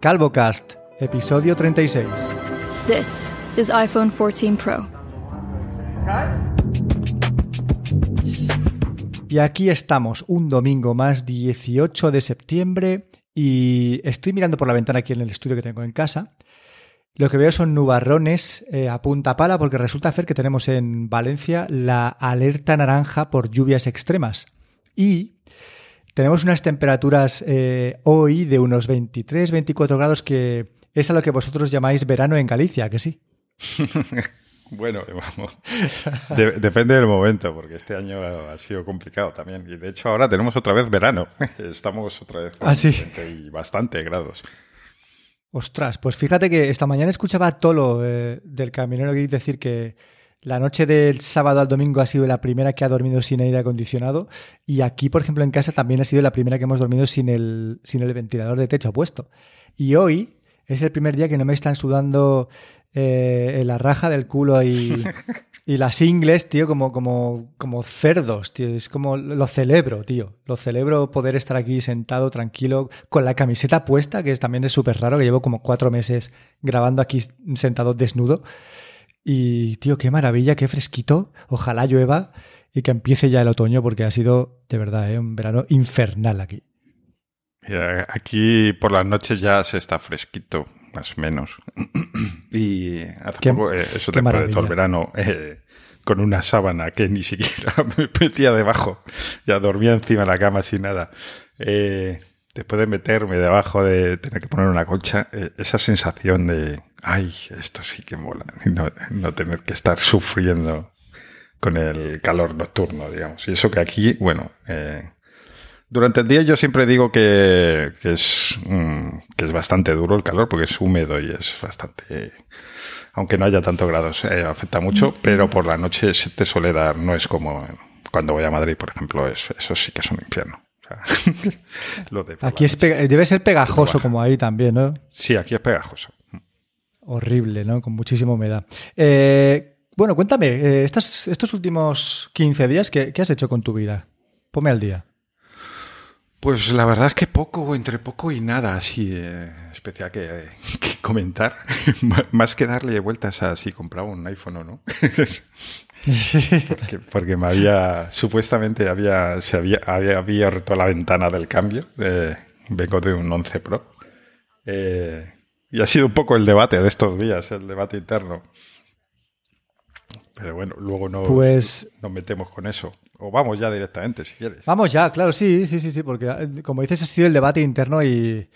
CalvoCast, episodio 36. This is iPhone 14 Pro. Y aquí estamos, un domingo más, 18 de septiembre, y estoy mirando por la ventana aquí en el estudio que tengo en casa. Lo que veo son nubarrones eh, a punta pala porque resulta ser que tenemos en Valencia la alerta naranja por lluvias extremas. Y tenemos unas temperaturas eh, hoy de unos 23, 24 grados que es a lo que vosotros llamáis verano en Galicia, que sí. Bueno, vamos. depende del momento, porque este año ha sido complicado también. Y de hecho ahora tenemos otra vez verano. Estamos otra vez con ¿Ah, sí? y bastante grados. Ostras, pues fíjate que esta mañana escuchaba a Tolo eh, del Caminero decir que la noche del sábado al domingo ha sido la primera que ha dormido sin aire acondicionado y aquí, por ejemplo, en casa también ha sido la primera que hemos dormido sin el, sin el ventilador de techo puesto. Y hoy es el primer día que no me están sudando eh, la raja del culo y, y, las ingles, tío, como, como, como cerdos, tío. Es como lo celebro, tío. Lo celebro poder estar aquí sentado, tranquilo, con la camiseta puesta, que también es súper raro, que llevo como cuatro meses grabando aquí sentado desnudo. Y, tío, qué maravilla, qué fresquito. Ojalá llueva y que empiece ya el otoño, porque ha sido, de verdad, ¿eh? un verano infernal aquí. Aquí por las noches ya se está fresquito, más o menos. y hace poco, eh, eso de todo el verano, eh, con una sábana que ni siquiera me metía debajo, ya dormía encima de la cama sin nada. Eh, después de meterme debajo de tener que poner una colcha, esa sensación de, ay, esto sí que mola, no, no tener que estar sufriendo con el calor nocturno, digamos. Y eso que aquí, bueno, eh, durante el día yo siempre digo que, es, mm, que es bastante duro el calor porque es húmedo y es bastante, aunque no haya tantos grados, eh, afecta mucho, pero por la noche se te suele dar, no es como cuando voy a Madrid, por ejemplo, eso, eso sí que es un infierno. aquí es debe ser pegajoso como ahí también, ¿no? Sí, aquí es pegajoso. Horrible, ¿no? Con muchísima humedad. Eh, bueno, cuéntame, eh, estos, estos últimos 15 días, ¿qué, ¿qué has hecho con tu vida? Ponme al día. Pues la verdad es que poco, entre poco y nada así eh, especial que, comentar. Más que darle vueltas a si compraba un iPhone o no. porque, me había, supuestamente había, se había, había abierto la ventana del cambio. vengo de un 11 Pro. Eh, y ha sido un poco el debate de estos días, el debate interno. Pero bueno, luego no pues, nos metemos con eso. O vamos ya directamente, si quieres. Vamos ya, claro, sí, sí, sí, sí, porque eh, como dices, ha sido el debate interno y,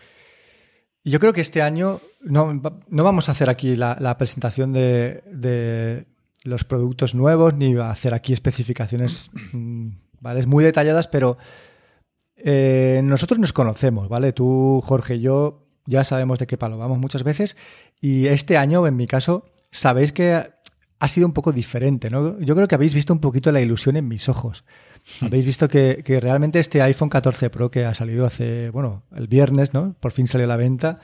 yo creo que este año no, vamos a hacer aquí la, presentación de, los productos nuevos, ni a hacer aquí especificaciones mm, ¿vale? muy detalladas, pero eh, nosotros nos conocemos, ¿vale? Tú, Jorge y yo ya sabemos de qué palo vamos muchas veces y este año, en mi caso, sabéis que ha sido un poco diferente, ¿no? Yo creo que habéis visto un poquito la ilusión en mis ojos. Hmm. Habéis visto que, realmente este iPhone 14 Pro que ha salido hace, bueno, el viernes, ¿no? Por fin salió a la venta.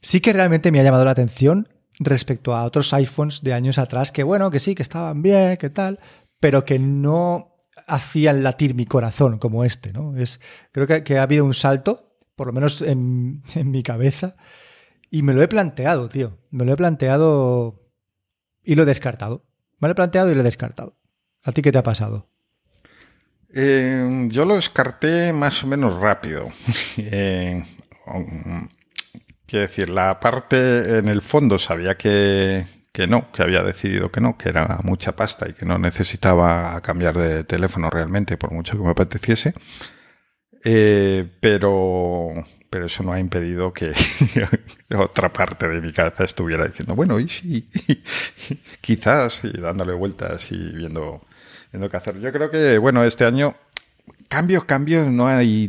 Sí que realmente me ha llamado la atención respecto a otros iPhones de años atrás que, bueno, que sí, que estaban bien, que tal, pero que no hacían latir mi corazón como este, ¿no? Es, creo que, ha habido un salto, por lo menos en, mi cabeza, y me lo he planteado, tío. Me lo he planteado y lo he descartado. Me lo he planteado y lo he descartado. ¿A ti qué te ha pasado? Eh, yo lo descarté más o menos rápido. eh, quiero decir, la parte en el fondo sabía que, que no, que había decidido que no, que era mucha pasta y que no necesitaba cambiar de teléfono realmente, por mucho que me apeteciese. Eh, pero pero eso no ha impedido que otra parte de mi cabeza estuviera diciendo, bueno, y sí, quizás, y dándole vueltas y viendo, viendo qué hacer. Yo creo que, bueno, este año, cambios, cambios, no hay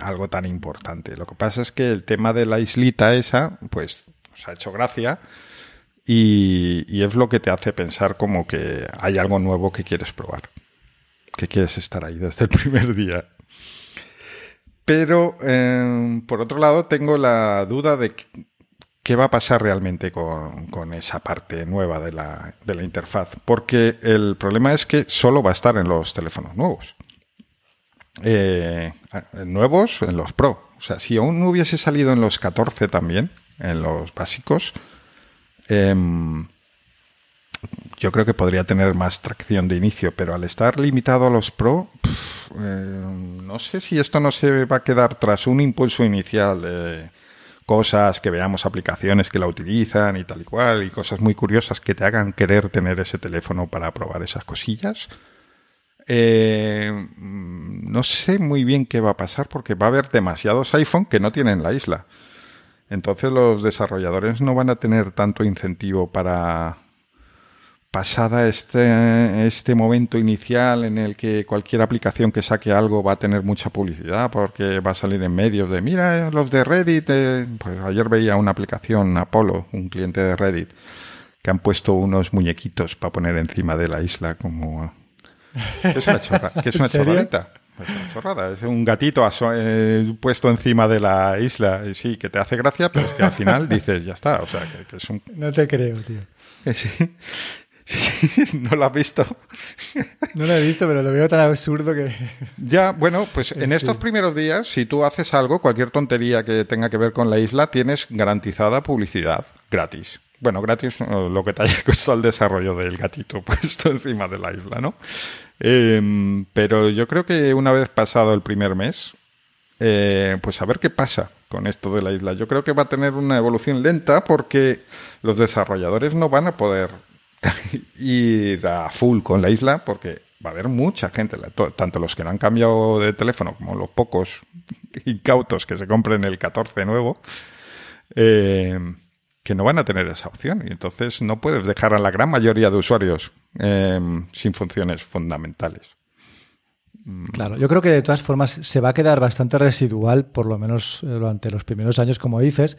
algo tan importante. Lo que pasa es que el tema de la islita esa, pues, nos ha hecho gracia. Y, es lo que te hace pensar como que hay algo nuevo que quieres probar, que quieres estar ahí desde el primer día. Pero, em, por otro lado, tengo la duda de qué va a pasar realmente con, esa parte nueva de la, de la, interfaz. Porque el problema es que solo va a estar en los teléfonos nuevos. Eh, nuevos en los Pro. O sea, si aún no hubiese salido en los 14 también, en los básicos, em, yo creo que podría tener más tracción de inicio, pero al estar limitado a los Pro, eh, no sé si esto no se va a quedar tras un impulso inicial de cosas, que veamos aplicaciones que la utilizan y tal y cual, y cosas muy curiosas que te hagan querer tener ese teléfono para probar esas cosillas. Eh, no sé muy bien qué va a pasar porque va a haber demasiados iPhone que no tienen la isla. Entonces los desarrolladores no van a tener tanto incentivo para, pasada este, este momento inicial en el que cualquier aplicación que saque algo va a tener mucha publicidad porque va a salir en medios de mira los de Reddit eh", pues ayer veía una aplicación Apollo un cliente de Reddit que han puesto unos muñequitos para poner encima de la isla como es una chorra que es una chorradita es una chorrada, es un gatito eh, puesto encima de la isla. Sí, que te hace gracia, pero es que al final dices, ya está. O sea, que, es un... No te creo, tío. Sí. no lo has visto. no lo he visto, pero lo veo tan absurdo que. Ya, bueno, pues en estos primeros días, si tú haces algo, cualquier tontería que tenga que ver con la isla, tienes garantizada publicidad gratis. Bueno, gratis lo que te haya costado el desarrollo del gatito puesto encima de la isla, ¿no? Em, pero yo creo que una vez pasado el primer mes, eh, pues a ver qué pasa con esto de la isla. Yo creo que va a tener una evolución lenta porque los desarrolladores no van a poder ir a full con la isla porque va a haber mucha gente, tanto los que no han cambiado de teléfono como los pocos incautos que se compren el 14 nuevo, eh, que no van a tener esa opción. Y entonces no puedes dejar a la gran mayoría de usuarios eh, sin funciones fundamentales. Mm. Claro, yo creo que de todas formas se va a quedar bastante residual, por lo menos eh, durante los primeros años, como dices.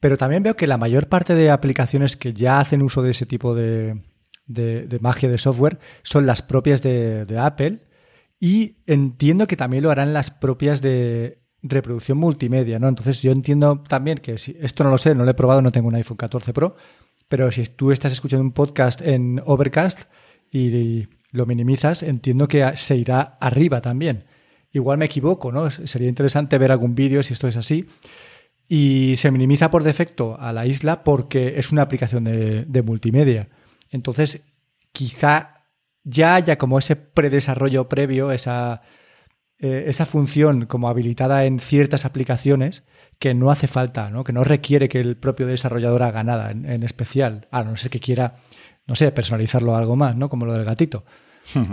Pero también veo que la mayor parte de aplicaciones que ya hacen uso de ese tipo de, magia de software son las propias de, Apple y entiendo que también lo harán las propias de reproducción multimedia, ¿no? Entonces yo entiendo también que si esto no lo sé, no lo he probado, no tengo un iPhone 14 Pro, pero si tú estás escuchando un podcast en Overcast y lo minimizas, entiendo que se irá arriba también. Igual me equivoco, ¿no? Sería interesante ver algún vídeo si esto es así y se minimiza por defecto a la isla porque es una aplicación de, multimedia. Entonces, quizá ya haya como ese predesarrollo previo, esa, eh, esa función como habilitada en ciertas aplicaciones que no hace falta, ¿no? que no requiere que el propio desarrollador haga nada en, especial, a no ser que quiera, no sé, personalizarlo algo más, ¿no? como lo del gatito.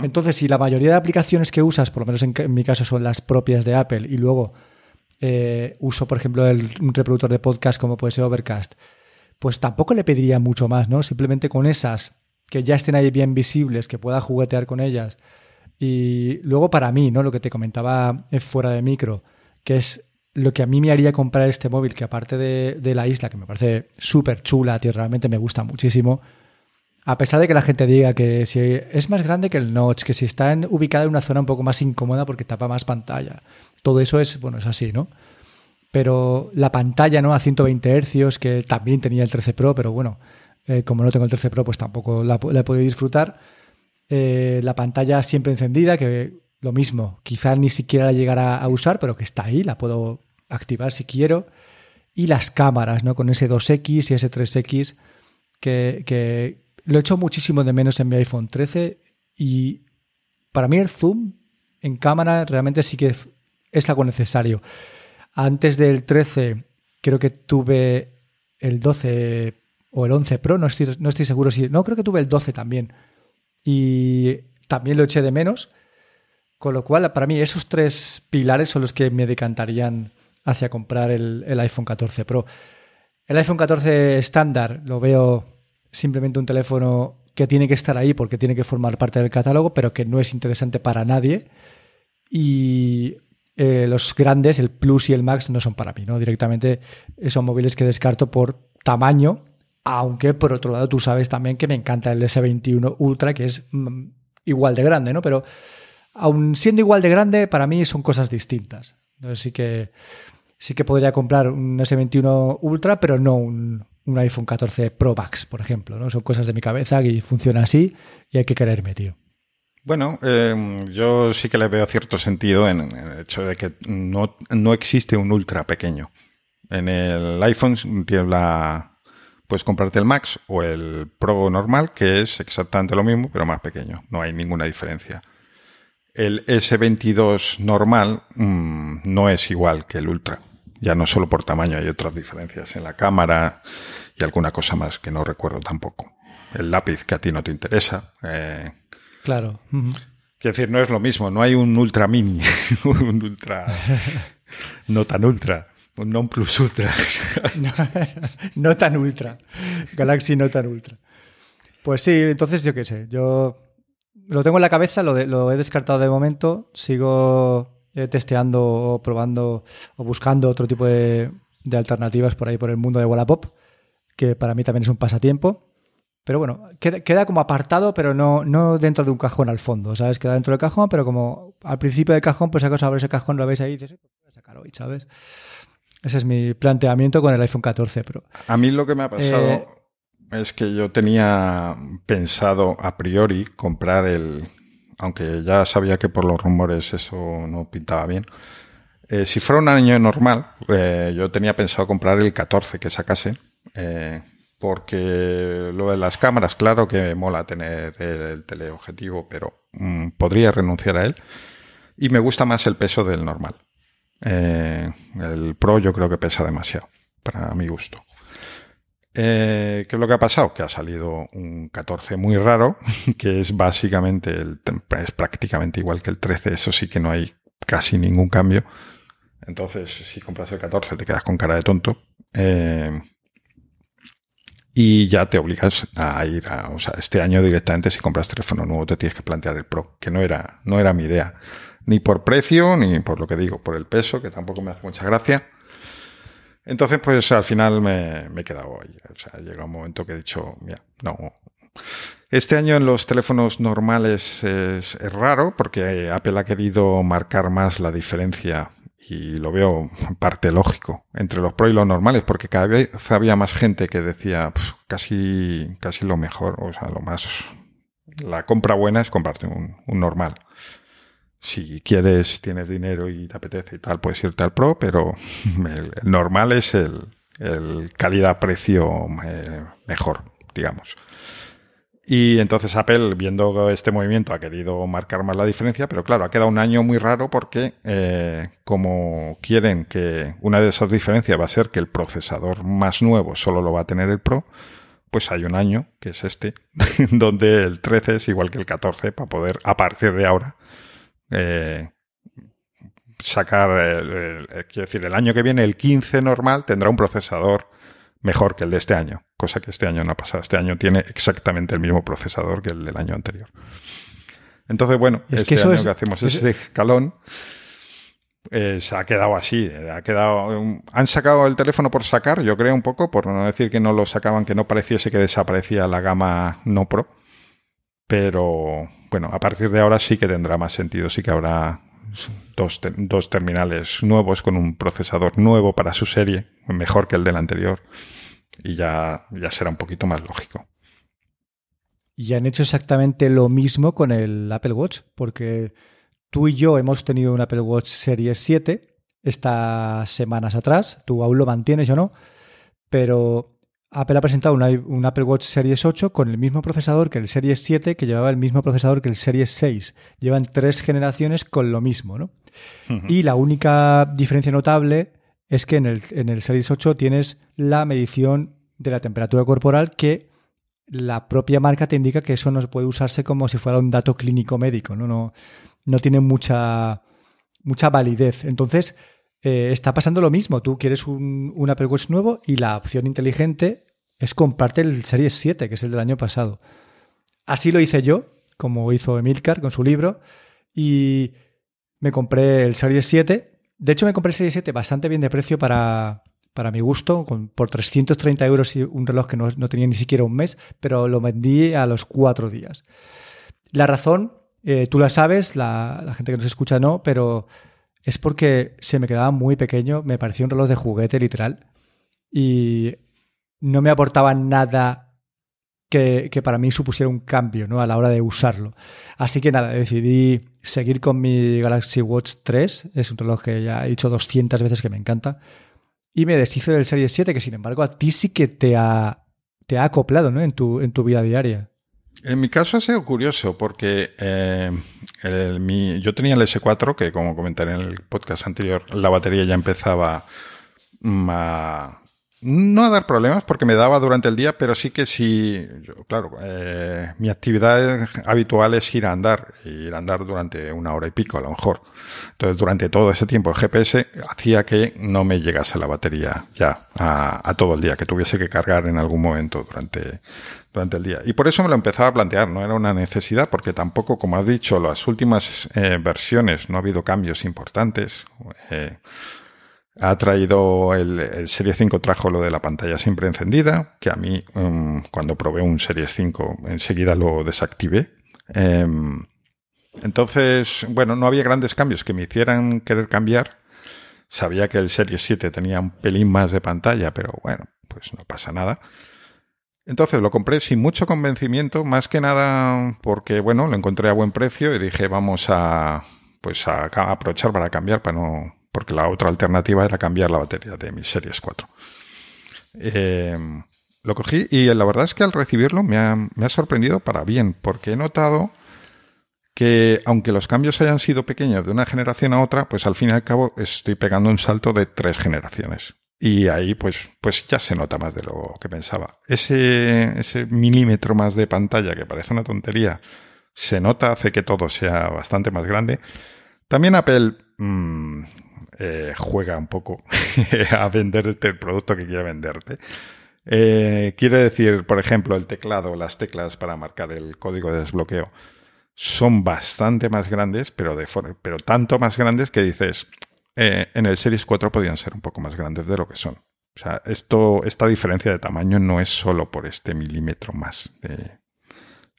Entonces, si la mayoría de aplicaciones que usas, por lo menos en mi caso son las propias de Apple, y luego eh, uso, por ejemplo, el, un reproductor de podcast como puede ser Overcast, pues tampoco le pediría mucho más, ¿no? Simplemente con esas que ya estén ahí bien visibles, que pueda juguetear con ellas. Y luego para mí, ¿no? Lo que te comentaba fuera de micro, que es lo que a mí me haría comprar este móvil, que aparte de, de la isla, que me parece súper chula, que realmente me gusta muchísimo, a pesar de que la gente diga que si es más grande que el notch, que si está en, ubicada en una zona un poco más incómoda porque tapa más pantalla, todo eso es, bueno, es así, ¿no? Pero la pantalla, ¿no? A 120 Hz, que también tenía el 13 Pro, pero bueno, eh, como no tengo el 13 Pro, pues tampoco la, he podido disfrutar. Eh, la pantalla siempre encendida, que lo mismo, quizá ni siquiera la llegara a usar, pero que está ahí, la puedo activar si quiero. Y las cámaras, ¿no? Con ese 2X y ese 3X, que, que lo he hecho muchísimo de menos en mi iPhone 13 y para mí el zoom en cámara realmente sí que es algo necesario. Antes del 13 creo que tuve el 12 o el 11 Pro, no estoy, no estoy seguro si... No, creo que tuve el 12 también. Y también lo eché de menos. Con lo cual, para mí, esos tres pilares son los que me decantarían hacia comprar el, el iPhone 14 Pro. El iPhone 14 estándar lo veo simplemente un teléfono que tiene que estar ahí porque tiene que formar parte del catálogo, pero que no es interesante para nadie. Y eh, los grandes, el Plus y el Max, no son para mí, ¿no? Directamente son móviles que descarto por tamaño, aunque por otro lado tú sabes también que me encanta el S21 Ultra, que es mm, igual de grande, ¿no? Pero aun siendo igual de grande, para mí son cosas distintas. Entonces sí que sí que podría comprar un S21 Ultra, pero no un, un iPhone 14 Pro Max, por ejemplo. ¿no? Son cosas de mi cabeza y funciona así y hay que quererme, tío. Bueno, eh, yo sí que le veo cierto sentido en, el hecho de que no, no, existe un ultra pequeño. En el iPhone tienes la, puedes comprarte el Max o el Pro normal, que es exactamente lo mismo, pero más pequeño. No hay ninguna diferencia. El S22 normal mm, no es igual que el Ultra. Ya no solo por tamaño, hay otras diferencias en la cámara y alguna cosa más que no recuerdo tampoco. El lápiz que a ti no te interesa. Eh, claro. Quiero decir, no es lo mismo. No hay un Ultra Mini, un Ultra no tan Ultra. Non plus ultra. no, tan ultra. Galaxy no tan ultra. Pues sí, entonces yo qué sé. Yo lo tengo en la cabeza, lo, lo he descartado de momento. Sigo eh, testeando o probando o buscando otro tipo de, alternativas por ahí por el mundo de Wallapop, que para mí también es un pasatiempo. Pero bueno, queda, como apartado, pero no, no dentro de un cajón al fondo, ¿sabes? Queda dentro del cajón, pero como al principio del cajón, pues sacas abres ese cajón, lo veis ahí y dices, pues voy a sacar hoy, ¿sabes? Ese es mi planteamiento con el iPhone 14 Pro. A mí lo que me ha pasado eh, es que yo tenía pensado a priori comprar el, aunque ya sabía que por los rumores eso no pintaba bien. Eh, si fuera un año normal, eh, yo tenía pensado comprar el 14 que sacase, eh, porque lo de las cámaras, claro que mola tener el, teleobjetivo, pero mm, podría renunciar a él. Y me gusta más el peso del normal. El Pro yo creo que pesa demasiado, para mi gusto. Eh, ¿Qué es lo que ha pasado? Que ha salido un 14 muy raro, que es básicamente, el, es prácticamente igual que el 13, eso sí que no hay casi ningún cambio. Entonces, si compras el 14 te quedas con cara de tonto. Eh, y ya te obligas a ir a, o sea, este año directamente si compras teléfono nuevo te tienes que plantear el Pro, que no era, no era mi idea. Ni por precio, ni por lo que digo, por el peso, que tampoco me hace mucha gracia. Entonces, pues al final me, he quedado ahí. O sea, llega un momento que he dicho, mira, no. Este año en los teléfonos normales es, raro porque Apple ha querido marcar más la diferencia y lo veo en parte lógico entre los Pro y los normales porque cada vez había más gente que decía casi, casi lo mejor, o sea, lo más, la compra buena es comprarte un, un normal si quieres, tienes dinero y te apetece y tal, puedes irte al Pro, pero el, normal es el, calidad-precio eh, mejor, digamos. Y entonces Apple, viendo este movimiento, ha querido marcar más la diferencia, pero claro, ha quedado un año muy raro porque eh, como quieren que una de esas diferencias va a ser que el procesador más nuevo solo lo va a tener el Pro, pues hay un año, que es este, donde el 13 es igual que el 14 para poder, a partir de ahora, eh, sacar, quiero decir, el año que viene el 15 normal tendrá un procesador mejor que el de este año, cosa que este año no ha pasado. Este año tiene exactamente el mismo procesador que el del año anterior. Entonces, bueno, es este que año que hacemos ese escalón eh, se ha quedado así. Ha quedado, han sacado el teléfono por sacar, yo creo un poco, por no decir que no lo sacaban, que no pareciese que desaparecía la gama no Pro. Pero bueno, a partir de ahora sí que tendrá más sentido, sí que habrá dos, dos terminales nuevos con un procesador nuevo para su serie, mejor que el del anterior, y ya, ya será un poquito más lógico. Y han hecho exactamente lo mismo con el Apple Watch, porque tú y yo hemos tenido un Apple Watch Series 7 estas semanas atrás, tú aún lo mantienes, o no, pero Apple ha presentado un, Apple Watch Series 8 con el mismo procesador que el Series 7, que llevaba el mismo procesador que el Series 6. Llevan tres generaciones con lo mismo, ¿no? Y la única diferencia notable es que en el, en el Series 8 tienes la medición de la temperatura corporal que la propia marca te indica que eso no puede usarse como si fuera un dato clínico médico, ¿no? No, no tiene mucha, mucha validez. Entonces, eh, está pasando lo mismo. Tú quieres un, Apple Watch nuevo y la opción inteligente es comprarte el Series 7, que es el del año pasado. Así lo hice yo, como hizo Emilcar con su libro, y me compré el Series 7. De hecho, me compré el Series 7 bastante bien de precio para, para mi gusto, por 330 euros y un reloj que no, tenía ni siquiera un mes, pero lo vendí a los cuatro días. La razón, eh, tú la sabes, la, la gente que nos escucha no, pero es porque se me quedaba muy pequeño, me parecía un reloj de juguete literal y no me aportaba nada que, que, para mí supusiera un cambio ¿no? a la hora de usarlo. Así que nada, decidí seguir con mi Galaxy Watch 3. Es un reloj que ya he dicho 200 veces que me encanta. Y me deshice del Series 7, que sin embargo a ti sí que te ha, te ha acoplado ¿no? en, tu, en tu vida diaria. En mi caso ha sido curioso porque eh, yo tenía el S4 que como comenté en el podcast anterior, la batería ya empezaba a, no a dar problemas porque me daba durante el día, pero sí que sí, claro, eh, mi actividad habitual es ir a andar, ir a andar durante una hora y pico a lo mejor. Entonces durante todo ese tiempo el GPS hacía que no me llegase la batería ya a, todo el día, que tuviese que cargar en algún momento durante, durante el día. Y por eso me lo empezaba a plantear, no era una necesidad porque tampoco, como has dicho, las últimas eh, versiones no ha habido cambios importantes. Eh, ha traído el, Series 5 trajo lo de la pantalla siempre encendida, que a mí um, cuando probé un Series 5 enseguida lo desactivé. Em, entonces, bueno, no había grandes cambios que me hicieran querer cambiar. Sabía que el Series 7 tenía un pelín más de pantalla, pero bueno, pues no pasa nada. Entonces lo compré sin mucho convencimiento, más que nada porque, bueno, lo encontré a buen precio y dije, vamos a, pues a aprovechar para cambiar, para no, porque la otra alternativa era cambiar la batería de mi Series 4. Eh, lo cogí y la verdad es que al recibirlo me ha, sorprendido para bien, porque he notado que aunque los cambios hayan sido pequeños de una generación a otra, pues al fin y al cabo estoy pegando un salto de tres generaciones. Y ahí pues, pues ya se nota más de lo que pensaba. Ese, ese milímetro más de pantalla, que parece una tontería, se nota, hace que todo sea bastante más grande. También Apple mm, eh, juega un poco a venderte el producto que quiere venderte. Eh, quiere decir, por ejemplo, el teclado, las teclas para marcar el código de desbloqueo son bastante más grandes, pero, de pero tanto más grandes que dices, eh, en el Series 4 podían ser un poco más grandes de lo que son. O sea, esto, esta diferencia de tamaño no es solo por este milímetro más.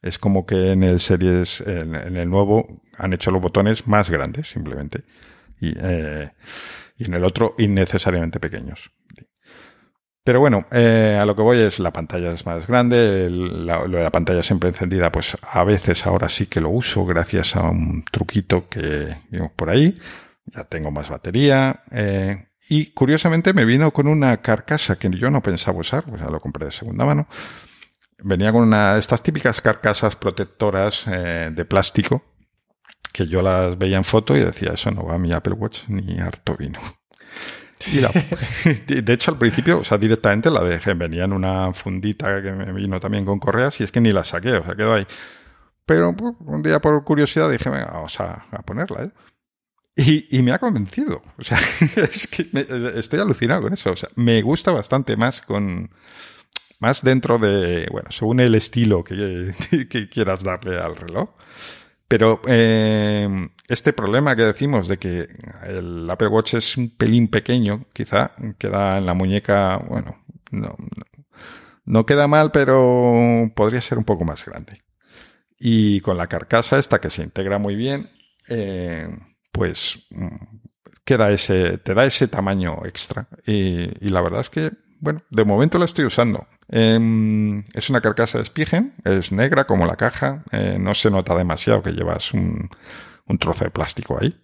es como que en el Series, en, el nuevo, han hecho los botones más grandes, simplemente y, eh, y en el otro innecesariamente pequeños. Pero bueno, eh, a lo que voy es la pantalla es más grande, la, lo de la pantalla siempre encendida, pues a veces ahora sí que lo uso gracias a un truquito que vimos por ahí. Ya tengo más batería. Eh, y curiosamente me vino con una carcasa que yo no pensaba usar, pues ya lo compré de segunda mano. Venía con una estas típicas carcasas protectoras de plástico que yo las veía en foto y decía, eso no va a mi Apple Watch ni harto vino. Y de hecho, al principio, o sea, directamente la dejé. Venía en una fundita que me vino también con correas y es que ni la saqué, o sea, quedó ahí. Pero un día por curiosidad dije, venga, vamos a, ponerla, ¿eh? Y, y, me ha convencido. O sea, es que estoy alucinado con eso. O sea, me gusta bastante más con. Más dentro de. Bueno, según el estilo que, que quieras darle al reloj. Pero eh, este problema que decimos de que el Apple Watch es un pelín pequeño, quizá queda en la muñeca, bueno, no, no queda mal, pero podría ser un poco más grande. Y con la carcasa esta que se integra muy bien, eh, pues mm, queda ese, te da ese tamaño extra. Y, y la verdad es que bueno, de momento la estoy usando. Em, es una carcasa de Spigen, es negra como la caja, eh, no se nota demasiado que llevas un, trozo de plástico ahí.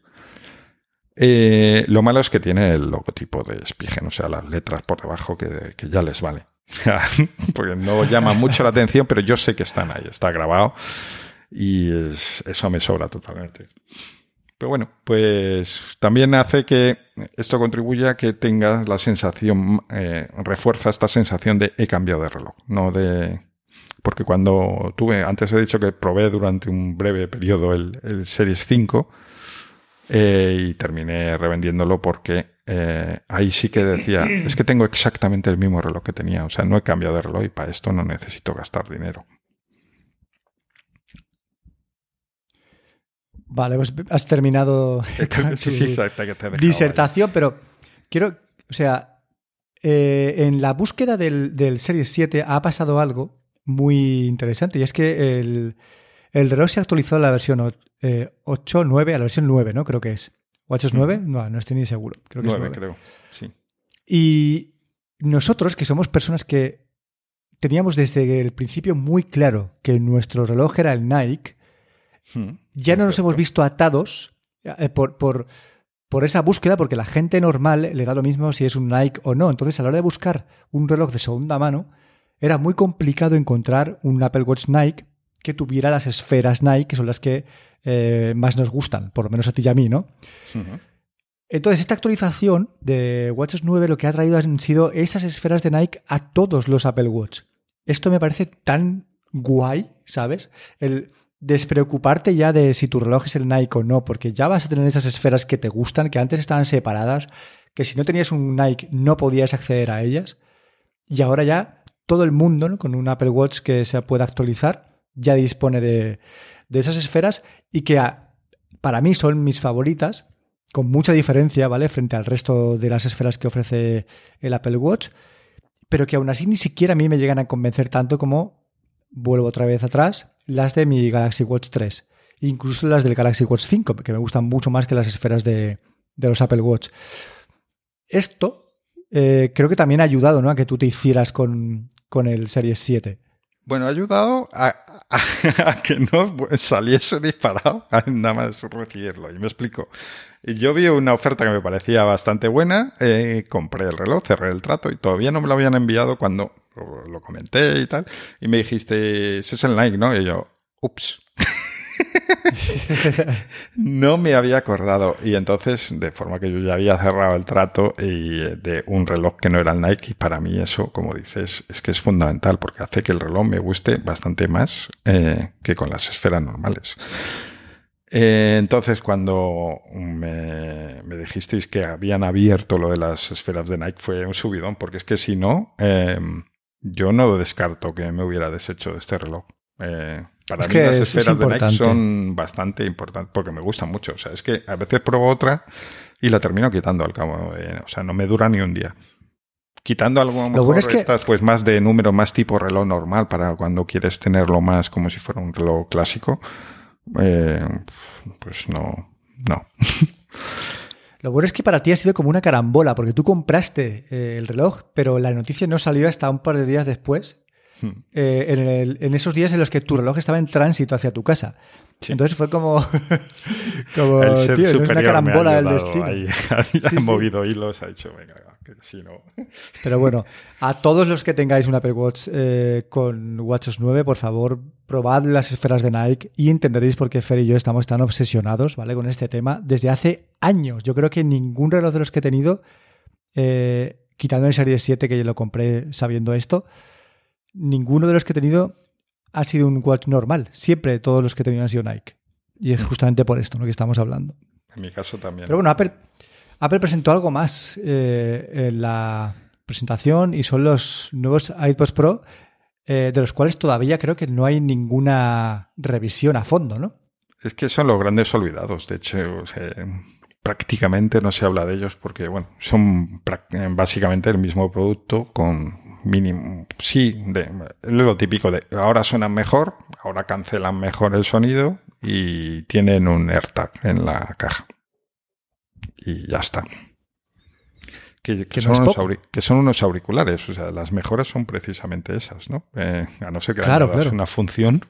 Eh, lo malo es que tiene el logotipo de Spigen, o sea, las letras por debajo que, ya les vale. Porque no llama mucho la atención, pero yo sé que están ahí, está grabado y eso me sobra totalmente. Pero bueno, pues también hace que esto contribuya a que tengas la sensación, eh, refuerza esta sensación de he cambiado de reloj, no de... Porque cuando tuve, antes he dicho que probé durante un breve periodo el, Series 5 eh, y terminé revendiéndolo porque eh, ahí sí que decía, es que tengo exactamente el mismo reloj que tenía, o sea, no he cambiado de reloj y para esto no necesito gastar dinero. Vale, pues has terminado disertación, pero quiero, o sea, eh, en la búsqueda del, del Series 7 ha pasado algo muy interesante y es que el, el reloj se ha actualizado a la versión 8, 9, eh, a la versión 9, ¿no? Creo que es. ¿O es 9? No, no estoy ni seguro. Creo que 9, es 9. creo, sí. Y nosotros, que somos personas que teníamos desde el principio muy claro que nuestro reloj era el Nike, hmm, ya no nos hemos visto atados eh, por, por, por, esa búsqueda, porque la gente normal le da lo mismo si es un Nike o no. Entonces, a la hora de buscar un reloj de segunda mano, era muy complicado encontrar un Apple Watch Nike que tuviera las esferas Nike, que son las que eh, más nos gustan, por lo menos a ti y a mí, ¿no? Entonces, esta actualización de WatchOS 9 lo que ha traído han sido esas esferas de Nike a todos los Apple Watch. Esto me parece tan guay, ¿sabes? El despreocuparte ya de si tu reloj es el Nike o no, porque ya vas a tener esas esferas que te gustan, que antes estaban separadas, que si no tenías un Nike no podías acceder a ellas. Y ahora ya todo el mundo, con un Apple Watch que se pueda actualizar, ya dispone de, esas esferas y que para mí son mis favoritas con mucha diferencia, ¿vale? Frente al resto de las esferas que ofrece el Apple Watch, pero que aún así ni siquiera a mí me llegan a convencer tanto como, vuelvo otra vez atrás, las de mi Galaxy Watch 3, incluso las del Galaxy Watch 5, que me gustan mucho más que las esferas de, los Apple Watch. Esto eh, creo que también ha ayudado ¿no? a que tú te hicieras con, con el Series 7. Bueno, ha ayudado a, que no saliese disparado nada más recibirlo. Y me explico. Yo vi una oferta que me parecía bastante buena, eh, compré el reloj, cerré el trato y todavía no me lo habían enviado cuando lo, comenté y tal. Y me dijiste, es el Nike, ¿no? Y yo, ups. no me había acordado. Y entonces, de forma que yo ya había cerrado el trato y eh, de un reloj que no era el Nike, y para mí eso, como dices, es que es fundamental porque hace que el reloj me guste bastante más eh, que con las esferas normales. Eh, entonces, cuando me, dijisteis que habían abierto lo de las esferas de Nike, fue un subidón, porque es que si no, yo no descarto que me hubiera deshecho de este reloj. Eh, para mí las esferas de Nike son bastante importantes porque me gustan mucho. O sea, es que a veces pruebo otra y la termino quitando al cabo. o sea, no me dura ni un día. Quitando algo lo mejor estas, pues más de número, más tipo reloj normal para cuando quieres tenerlo más como si fuera un reloj clásico. Eh, pues no, no. Lo bueno es que para ti ha sido como una carambola, porque tú compraste eh, el reloj, pero la noticia no salió hasta un par de días después eh, en, esos días en los que tu reloj estaba en tránsito hacia tu casa. Entonces fue como, como el ser tío, superior una carambola del destino. ha movido hilos, ha dicho, venga, que si no. Pero bueno, a todos los que tengáis un Apple Watch eh, con WatchOS 9, por favor, probad las esferas de Nike y entenderéis por qué Fer y yo estamos tan obsesionados, ¿vale? Con este tema desde hace años. Yo creo que ningún reloj de los que he tenido, eh, quitando el Series 7 que yo lo compré sabiendo esto, ninguno de los que he tenido ha sido un watch normal. Siempre todos los que he tenido han sido Nike. Y es justamente por esto ¿no? que estamos hablando. En mi caso también. Pero bueno, Apple, Apple presentó algo más eh, en la presentación y son los nuevos iPods Pro, eh, de los cuales todavía creo que no hay ninguna revisión a fondo, ¿no? Es que son los grandes olvidados. De hecho, prácticamente no se habla de ellos porque, bueno, son básicamente el mismo producto con mínimo, sí, de, lo típico de ahora suenan mejor, ahora cancelan mejor el sonido y tienen un AirTag en la caja. Y ya está. Que, son, unos que son, unos auriculares, o sea, las mejores son precisamente esas, ¿no? Eh, a no ser que claro, una función.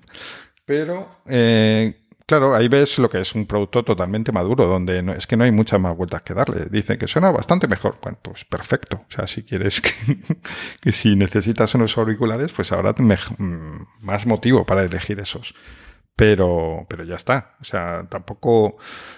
Pero eh, Claro, ahí ves lo que es un producto totalmente maduro, donde no, es que no hay muchas más vueltas que darle. Dicen que suena bastante mejor. Bueno, pues perfecto. O sea, si quieres que, si necesitas unos auriculares, pues ahora mm, más motivo para elegir esos. Pero, pero ya está. O sea, tampoco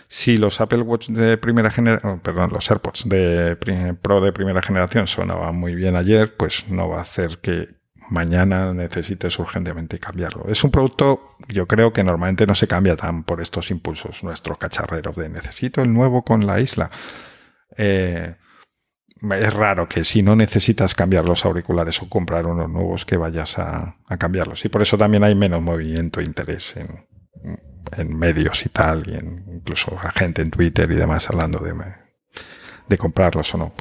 si los Apple Watch de primera generación, oh, perdón, los AirPods de Pro de primera generación sonaban muy bien ayer, pues no va a hacer que, mañana necesites urgentemente cambiarlo. Es un producto, yo creo que normalmente no se cambia tan por estos impulsos, nuestros cacharreros de necesito el nuevo con la isla. Eh, es raro que si no necesitas cambiar los auriculares o comprar unos nuevos que vayas a, cambiarlos. Y por eso también hay menos movimiento e interés en, medios y tal, y incluso a gente en Twitter y demás hablando de, de comprarlos o no.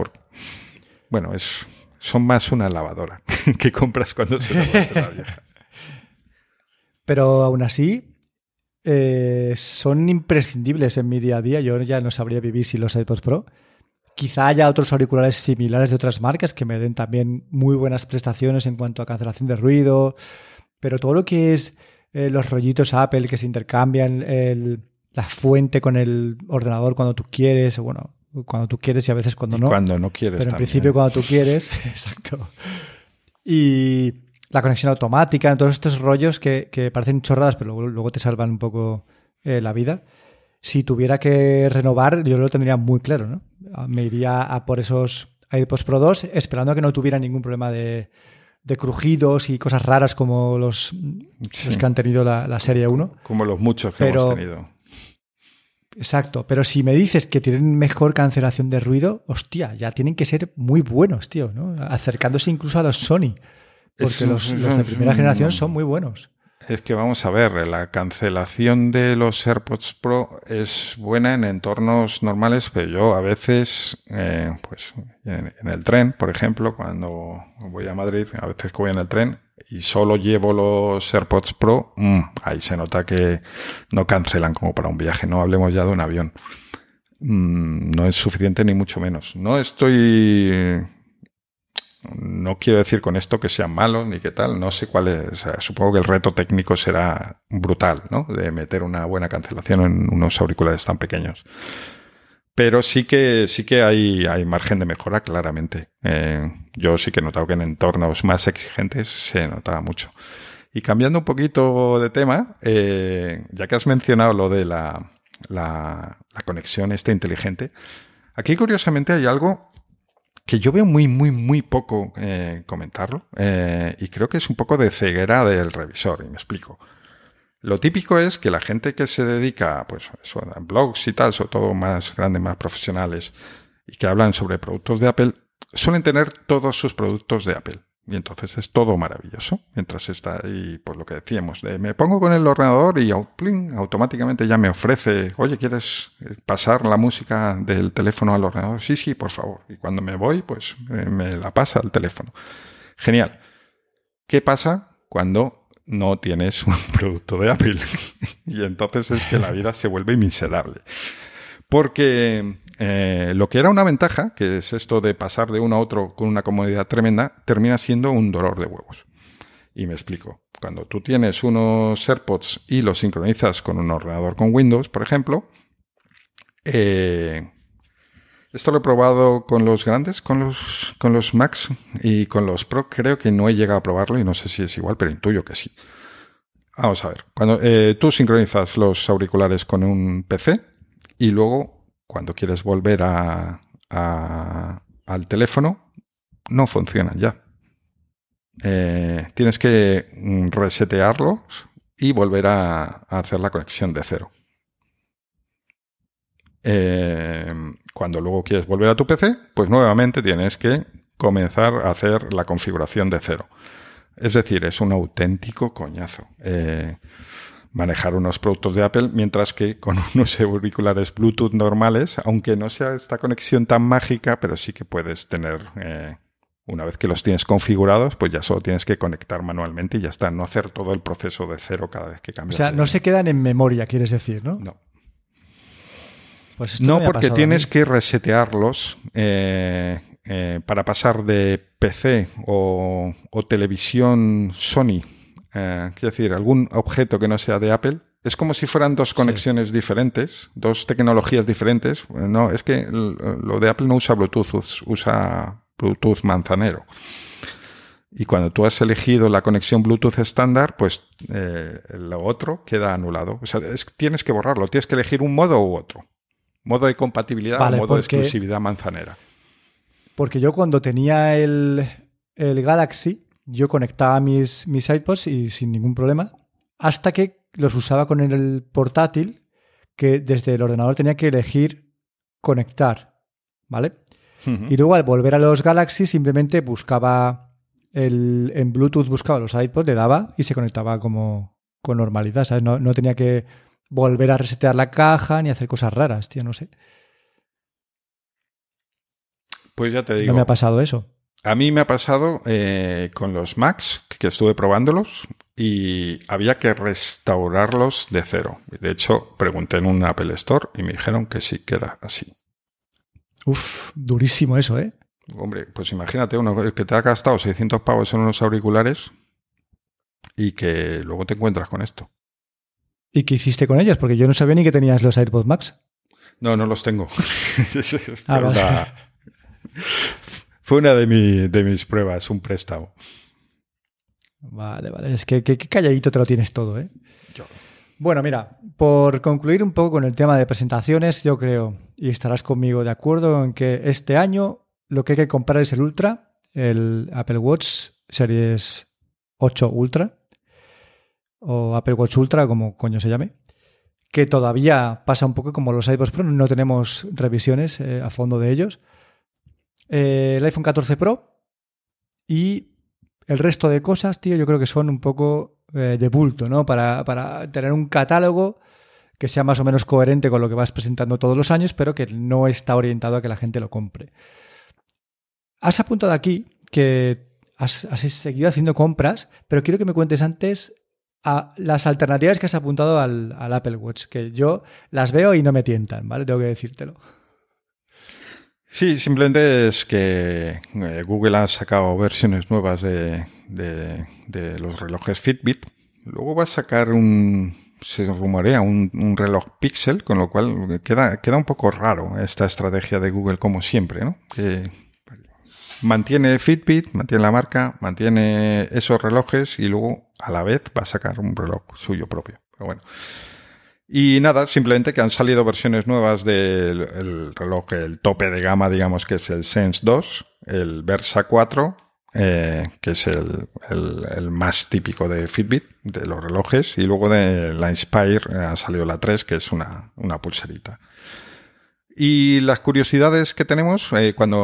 bueno, es son más una lavadora que compras cuando se la vieja. Pero aún así, eh, son imprescindibles en mi día a día. Yo ya no sabría vivir sin los iPods Pro. Quizá haya otros auriculares similares de otras marcas que me den también muy buenas prestaciones en cuanto a cancelación de ruido, pero todo lo que es eh, los rollitos Apple que se intercambian la fuente con el ordenador cuando tú quieres, bueno, cuando tú quieres y a veces cuando no. Cuando no quieres. Pero en principio cuando tú quieres, exacto. Y la conexión automática, todos estos rollos que, parecen chorradas, pero luego, te salvan un poco eh, la vida si tuviera que renovar, yo lo tendría muy claro, ¿no? Ah, me iría a por esos AirPods Pro 2 esperando que no tuviera ningún problema de, crujidos y cosas raras como los, que han tenido la, serie 1. Como los muchos que hemos tenido. Exacto, pero si me dices que tienen mejor cancelación de ruido, hostia, ya tienen que ser muy buenos, tío, ¿no? Acercándose incluso a los Sony, porque los, los de primera generación son muy buenos. Es que vamos a ver, la cancelación de los AirPods Pro es buena en entornos normales, pero yo a veces, eh, pues en, el tren, por ejemplo, cuando voy a Madrid, a veces que voy en el tren y solo llevo los AirPods Pro, mm, ahí se nota que no cancelan como para un viaje, no hablemos ya de un avión. Mm, no es suficiente ni mucho menos. No estoy no quiero decir con esto que sean malos ni qué tal, no sé cuál es. supongo que el reto técnico será brutal, ¿no? De meter una buena cancelación en unos auriculares tan pequeños. Pero sí que, sí que hay, hay margen de mejora, claramente. Eh, yo sí que he notado que en entornos más exigentes se notaba mucho. Y cambiando un poquito de tema, eh, ya que has mencionado lo de la, la, la conexión esta inteligente, aquí curiosamente hay algo que yo veo muy, muy, muy poco eh, comentarlo eh, y creo que es un poco de ceguera del revisor, y me explico. Lo típico es que la gente que se dedica pues, a blogs y tal, sobre todo más grandes, más profesionales, y que hablan sobre productos de Apple, suelen tener todos sus productos de Apple. Y entonces es todo maravilloso. Mientras está ahí, pues lo que decíamos, me pongo con el ordenador y automáticamente ya me ofrece, oye, ¿quieres eh, pasar la música del teléfono al ordenador? Sí, sí, por favor. Y cuando me voy, pues eh, me la pasa al teléfono. Genial. ¿Qué pasa cuando no tienes un producto de Apple? y entonces es que la vida se vuelve miserable. Porque eh, lo que era una ventaja, que es esto de pasar de uno a otro con una comodidad tremenda, termina siendo un dolor de huevos. Y me explico. Cuando tú tienes unos AirPods y los sincronizas con un ordenador con Windows, por ejemplo, eh, esto lo he probado con los grandes, con los, con los y con los Pro. Creo que no he llegado a probarlo y no sé si es igual, pero intuyo que sí. Vamos a ver. Cuando eh, tú sincronizas los auriculares con un PC y luego cuando quieres volver a, al teléfono, no funcionan ya. Eh, tienes que mm, resetearlos y volver a, hacer la conexión de cero. Eh, cuando luego quieres volver a tu PC, pues nuevamente tienes que comenzar a hacer la configuración de cero. Es decir, es un auténtico coñazo. Eh, manejar unos productos de Apple, mientras que con unos auriculares Bluetooth normales, aunque no sea esta conexión tan mágica, pero sí que puedes tener, eh, una vez que los tienes configurados, pues ya solo tienes que conectar manualmente y ya está, no hacer todo el proceso de cero cada vez que cambias. O sea, no se quedan en memoria, quieres decir, ¿no? No. Pues no, porque tienes que resetearlos eh, eh, para pasar de PC o, o televisión Sony eh, quiero decir, algún objeto que no sea de Apple, es como si fueran dos conexiones diferentes, dos tecnologías diferentes. No, es que lo de Apple no usa Bluetooth, usa Bluetooth manzanero. Y cuando tú has elegido la conexión Bluetooth estándar, pues eh, lo otro queda anulado. O sea, tienes que borrarlo, tienes que elegir un modo u otro. Modo de compatibilidad o modo de exclusividad manzanera. Porque yo cuando tenía el, el Galaxy, yo conectaba mis, mis iPods y sin ningún problema, hasta que los usaba con el portátil, que desde el ordenador tenía que elegir conectar, ¿vale? Y luego al volver a los Galaxy simplemente buscaba el, en Bluetooth buscaba los iPods, le daba y se conectaba como con normalidad, ¿sabes? No, no tenía que volver a resetear la caja ni hacer cosas raras, tío, no sé. Pues ya te digo. No me ha pasado eso. A mí me ha pasado eh, con los Macs, que estuve probándolos, y había que restaurarlos de cero. De hecho, pregunté en un Apple Store y me dijeron que sí queda así. Uf, durísimo eso, ¿eh? Hombre, pues imagínate uno que te ha gastado 600 pavos en unos auriculares y que luego te encuentras con esto. ¿Y qué hiciste con ellos? Porque yo no sabía ni que tenías los AirPods Max. No, no los tengo. Ah, fue, una, de, de mis pruebas, un préstamo. Vale, vale. Es que, calladito te lo tienes todo, ¿eh? Bueno, mira, por concluir un poco con el tema de presentaciones, yo creo, y estarás conmigo de acuerdo, en que este año lo que hay que comprar es el Ultra, el Apple Watch Series 8 Ultra, o Apple Watch Ultra, como coño se llame, que todavía pasa un poco como los iPods Pro, no tenemos revisiones eh, a fondo de ellos. Eh, el iPhone 14 Pro y el resto de cosas, tío, yo creo que son un poco eh, de bulto, ¿no? Para, para, tener un catálogo que sea más o menos coherente con lo que vas presentando todos los años, pero que no está orientado a que la gente lo compre. Has apuntado aquí que has, seguido haciendo compras, pero quiero que me cuentes antes a las alternativas que has apuntado al, al, Apple Watch, que yo las veo y no me tientan, ¿vale? Tengo que decírtelo. Sí, simplemente es que eh, Google ha sacado versiones nuevas de, los relojes Fitbit. Luego va a sacar un, se rumorea, un, reloj Pixel, con lo cual queda, queda un poco raro esta estrategia de Google como siempre, ¿no? Que mantiene Fitbit, mantiene la marca, mantiene esos relojes y luego a la vez va a sacar un reloj suyo propio. Pero bueno. Y nada, simplemente que han salido versiones nuevas del reloj, el tope de gama, digamos, que es el Sense 2, el Versa 4, eh, que es el, el, más típico de Fitbit, de los relojes, y luego de la Inspire eh, ha salido la 3, que es una, una pulserita. Y las curiosidades que tenemos, eh, cuando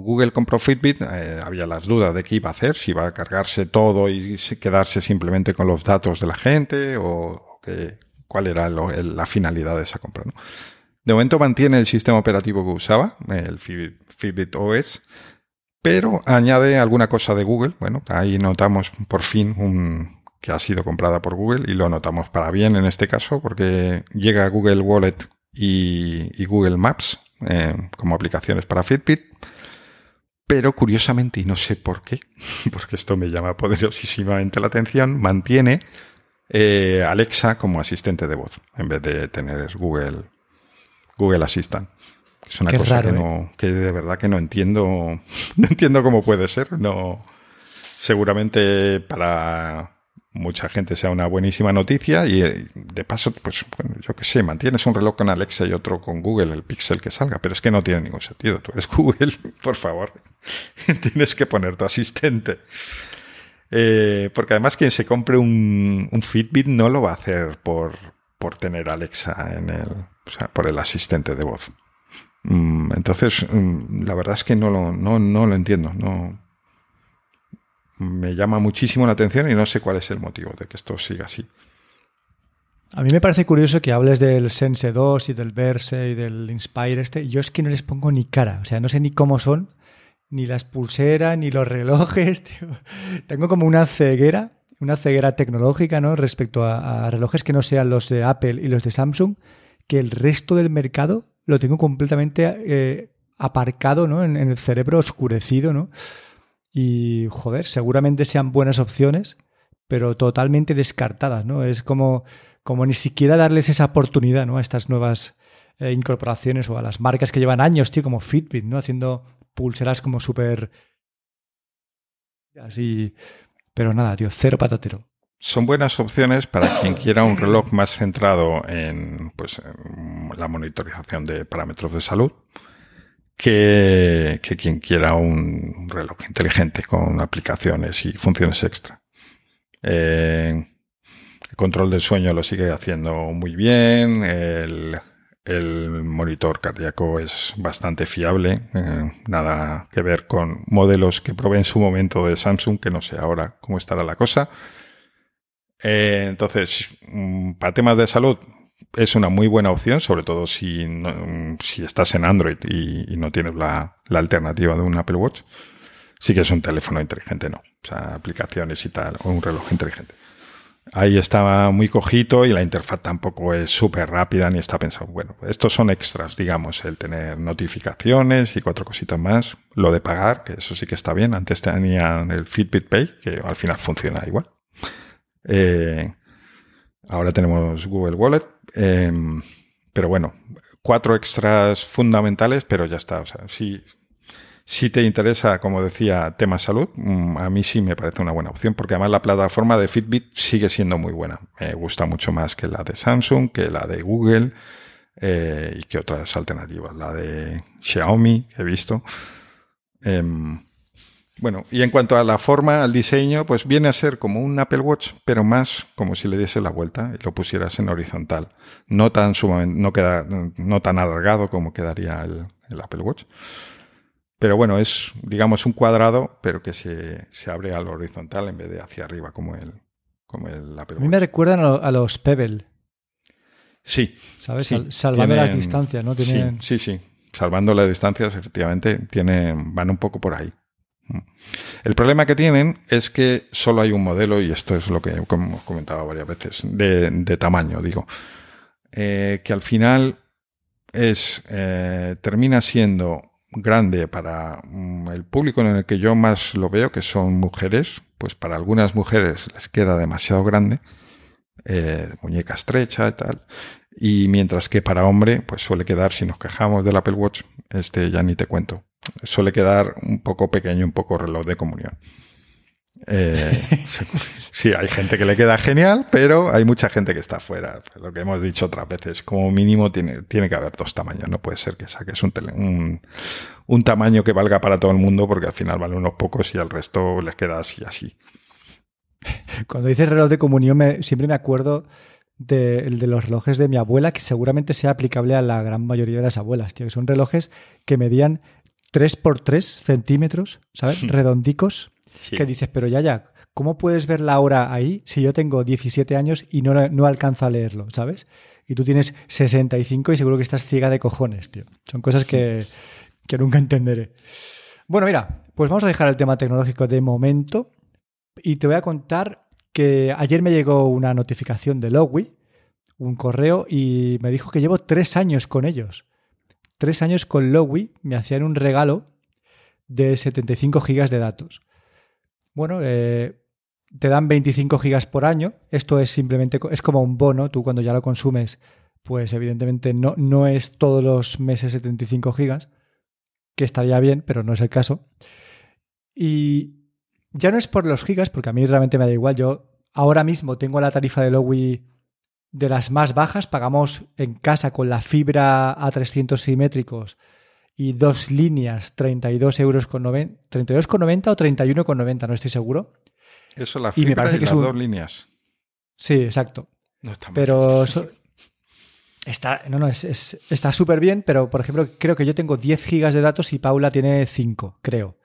Google compró Fitbit, había las dudas de qué iba a hacer, si iba a cargarse todo y quedarse simplemente con los datos de la gente o, que cuál era la finalidad de esa compra. De momento mantiene el sistema operativo que usaba, el Fitbit, OS, pero añade alguna cosa de Google. Bueno, ahí notamos por fin un, que ha sido comprada por Google y lo notamos para bien en este caso porque llega Google Wallet y, Google Maps eh, como aplicaciones para Fitbit. Pero curiosamente, y no sé por qué, porque esto me llama poderosísimamente la atención, mantiene eh, Alexa como asistente de voz, en vez de tener Google, Google Assistant. Es una cosa que, no, ¿eh? que de verdad que no entiendo, no entiendo cómo puede ser. No, seguramente para mucha gente sea una buenísima noticia y eh, de paso, pues bueno, yo qué sé, mantienes un reloj con Alexa y otro con Google, el Pixel que salga, pero es que no tiene ningún sentido. Tú eres Google, por favor, tienes que poner tu asistente. Eh, porque además quien se compre un, Fitbit no lo va a hacer por, por tener Alexa en el, o sea, por el asistente de voz. Mm, entonces, mm, la verdad es que no lo, no, no lo entiendo. No, me llama muchísimo la atención y no sé cuál es el motivo de que esto siga así. A mí me parece curioso que hables del Sense 2 y del Verse y del Inspire este. Yo es que no les pongo ni cara. O sea, no sé ni cómo son ni las pulseras, ni los relojes. Tengo como una ceguera, una ceguera tecnológica, ¿no? Respecto a, relojes que no sean los de Apple y los de Samsung, que el resto del mercado lo tengo completamente eh, aparcado, ¿no? En, el cerebro oscurecido, ¿no? Y, joder, seguramente sean buenas opciones, pero totalmente descartadas, ¿no? Es como, como ni siquiera darles esa oportunidad, ¿no? A estas nuevas eh, incorporaciones o a las marcas que llevan años, tío, como Fitbit, ¿no? Haciendo pulseras como súper... Así... Pero nada, tío, cero patatero. Son buenas opciones para quien quiera un reloj más centrado en, pues, la monitorización de parámetros de salud que, quien quiera un reloj inteligente con aplicaciones y funciones extra. Eh, el control del sueño lo sigue haciendo muy bien. El, el monitor cardíaco es bastante fiable, eh, nada que ver con modelos que probé en su momento de Samsung, que no sé ahora cómo estará la cosa. Eh, entonces, mm, para temas de salud, es una muy buena opción, sobre todo si, si estás en Android y, no tienes la, la, alternativa de un Apple Watch. Sí que es un teléfono inteligente, no. O sea, aplicaciones y tal, o un reloj inteligente. Ahí está muy cojito y la interfaz tampoco es súper rápida ni está pensado. Bueno, estos son extras, digamos, el tener notificaciones y cuatro cositas más. Lo de pagar, que eso sí que está bien. Antes tenían el Fitbit Pay, que al final funciona igual. Eh, ahora tenemos Google Wallet. Em, pero bueno, cuatro extras fundamentales, pero ya está. O sea, sí, si te interesa, como decía, tema salud, mm, a mí sí me parece una buena opción, porque además la plataforma de Fitbit sigue siendo muy buena. Me gusta mucho más que la de Samsung, que la de Google eh, y que otras alternativas. La de Xiaomi, he visto. Em, bueno, y en cuanto a la forma, al diseño, pues viene a ser como un Apple Watch, pero más como si le diese la vuelta y lo pusieras en horizontal. No tan sumamente, no queda, no tan alargado como quedaría el Apple Watch. Pero bueno, es, digamos, un cuadrado, pero que se, abre al horizontal en vez de hacia arriba, como el, como el Apple A mí me recuerdan a, los Pebble. Sí. ¿Sabes? Salvando las distancias, ¿no? Tienen... Sí, sí, Salvando las distancias, efectivamente, tienen, van un poco por ahí. El problema que tienen es que solo hay un modelo, y esto es lo que hemos comentado varias veces, de, tamaño, digo. Eh, que al final es, eh, termina siendo grande para mm, el público en el que yo más lo veo, que son mujeres, pues para algunas mujeres les queda demasiado grande, eh, muñeca estrecha y tal. Y mientras que para hombre, pues suele quedar, si nos quejamos del Apple Watch, este ya ni te cuento, suele quedar un poco pequeño, un poco reloj de comunión. Eh, sí, hay gente que le queda genial, pero hay mucha gente que está fuera. Lo que hemos dicho otras veces, como mínimo tiene, tiene que haber dos tamaños. No puede ser que saques un, un, tamaño que valga para todo el mundo, porque al final vale unos pocos y al resto les queda así, así. Cuando dices reloj de comunión, me, siempre me acuerdo de, de, los relojes de mi abuela, que seguramente sea aplicable a la gran mayoría de las abuelas, tío, que son relojes que medían 3 por 3 centímetros, ¿sabes? Redondicos que dices, pero ya, ya, ¿cómo puedes ver la hora ahí si yo tengo 17 años y no, no alcanzo a leerlo, ¿sabes? Y tú tienes 65 y seguro que estás ciega de cojones, tío. Son cosas que, que nunca entenderé. Bueno, mira, pues vamos a dejar el tema tecnológico de momento y te voy a contar que ayer me llegó una notificación de Lowy, un correo, y me dijo que llevo tres años con ellos. Tres años con Lowy, me hacían un regalo de 75 gigas de datos. Bueno, eh, te dan 25 gigas por año. Esto es simplemente, es como un bono. Tú cuando ya lo consumes, pues evidentemente no, no es todos los meses 75 gigas, que estaría bien, pero no es el caso. Y ya no es por los gigas, porque a mí realmente me da igual. Yo ahora mismo tengo la tarifa de Lowy de las más bajas. Pagamos en casa con la fibra a 300 simétricos y dos líneas, 32 euros con 90, 32 con 90 o 31 con 90, no estoy seguro. Eso la fibra y, me parece que las dos líneas. Sí, exacto. No está pero está, no, no, es, está súper bien, pero por ejemplo, creo que yo tengo 10 gigas de datos y Paula tiene 5, creo.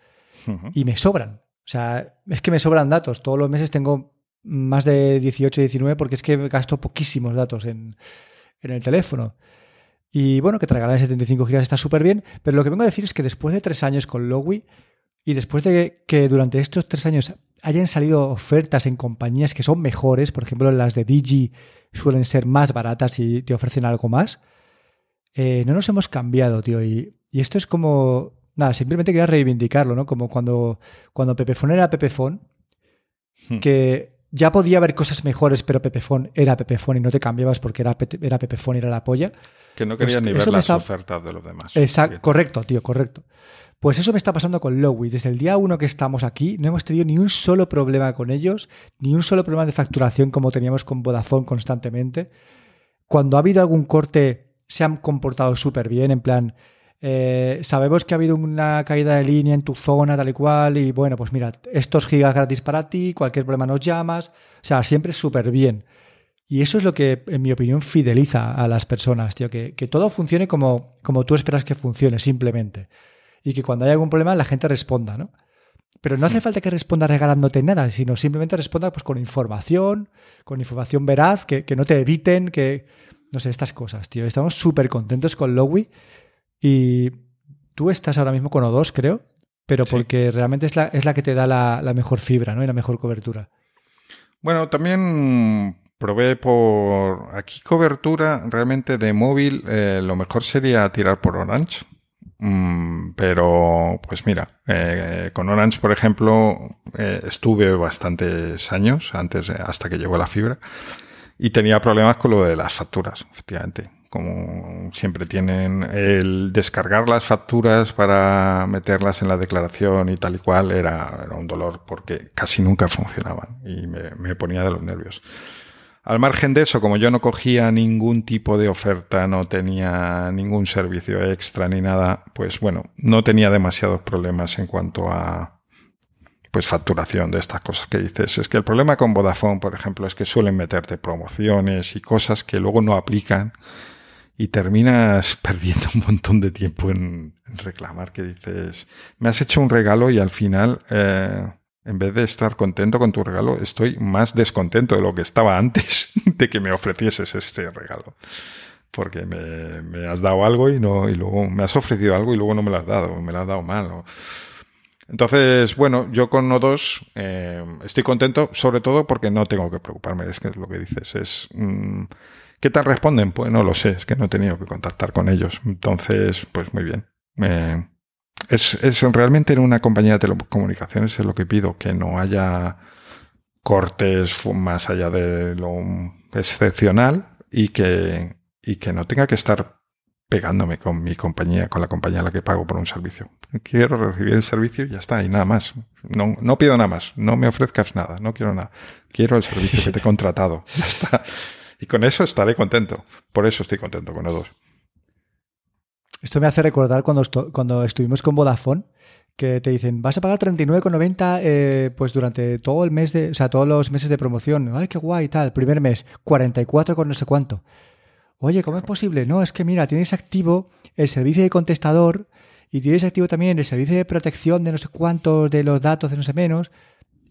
Y me sobran. O sea, es que me sobran datos. Todos los meses tengo más de 18, 19 porque es que gasto poquísimos datos en, en el teléfono. Y bueno, que traigan 75 gigas está súper bien, pero lo que vengo a decir es que después de tres años con Lowy y después de que durante estos tres años hayan salido ofertas en compañías que son mejores, por ejemplo las de Digi suelen ser más baratas y te ofrecen algo más, eh, no nos hemos cambiado, tío. Y, esto es como, nada, simplemente quería reivindicarlo, ¿no? Como cuando, cuando Pepefone era Pepefone, hmm. que ya podía haber cosas mejores, pero Pepefone era Pepefone y no te cambiabas porque era, era Pepefone y era la polla. Que no querías pues ni ver las ofertas de los demás. Exacto, correcto, tío, correcto. Pues eso me está pasando con Lowy. Desde el día uno que estamos aquí, no hemos tenido ni un solo problema con ellos, ni un solo problema de facturación como teníamos con Vodafone constantemente. Cuando ha habido algún corte, se han comportado súper bien, en plan, eh, sabemos que ha habido una caída de línea en tu zona, tal y cual, y bueno, pues mira, estos gigas gratis para ti, cualquier problema nos llamas, o sea, siempre súper bien. Y eso es lo que, en mi opinión, fideliza a las personas, tío, que, todo funcione como, como tú esperas que funcione, simplemente. Y que cuando hay algún problema la gente responda, ¿no? Pero no hace falta que responda regalándote nada, sino simplemente responda pues, con información, con información veraz, que, no te eviten, que... No sé, estas cosas, tío. Estamos súper contentos con Lowy y tú estás ahora mismo con O2, creo, pero porque realmente es la, es la que te da la, la, mejor fibra, ¿no? Y la mejor cobertura. Bueno, también probé por aquí cobertura realmente de móvil. Eh, lo mejor sería tirar por Orange. Mm, pero, pues mira, eh, con Orange, por ejemplo, eh, estuve bastantes años antes, hasta que llegó la fibra, y tenía problemas con lo de las facturas, efectivamente. Como siempre tienen el descargar las facturas para meterlas en la declaración y tal y cual, era, era un dolor porque casi nunca funcionaban y me, me ponía de los nervios. Al margen de eso, como yo no cogía ningún tipo de oferta, no tenía ningún servicio extra ni nada, pues bueno, no tenía demasiados problemas en cuanto a pues facturación de estas cosas que dices. Es que el problema con Vodafone, por ejemplo, es que suelen meterte promociones y cosas que luego no aplican y terminas perdiendo un montón de tiempo en, reclamar que dices, me has hecho un regalo y al final eh, en vez de estar contento con tu regalo, estoy más descontento de lo que estaba antes de que me ofrecieses este regalo. Porque me, has dado algo y no, y luego me has ofrecido algo y luego no me lo has dado, me lo has dado mal. Entonces, bueno, yo con nodos eh, estoy contento, sobre todo porque no tengo que preocuparme, es que es lo que dices, es... Mm, ¿Qué tal responden? Pues no lo sé, es que no he tenido que contactar con ellos. Entonces, pues muy bien. es, es realmente en una compañía de telecomunicaciones es lo que pido, que no haya cortes más allá de lo excepcional y que, y que no tenga que estar pegándome con mi compañía, con la compañía a la que pago por un servicio. Quiero recibir el servicio y ya está, y nada más. No, no pido nada más, no me ofrezcas nada, no quiero nada. Quiero el servicio que te he contratado. Ya está. Y con eso estaré contento. Por eso estoy contento con los dos. Esto me hace recordar cuando, cuando estuvimos con Vodafone, que te dicen, vas a pagar 39,90 eh, pues durante todo el mes de, o sea, todos los meses de promoción. Ay, qué guay, tal. Primer mes, 44 con no sé cuánto. Oye, ¿cómo es posible? No, es que mira, tienes activo el servicio de contestador y tienes activo también el servicio de protección de no sé cuántos de los datos de no sé menos.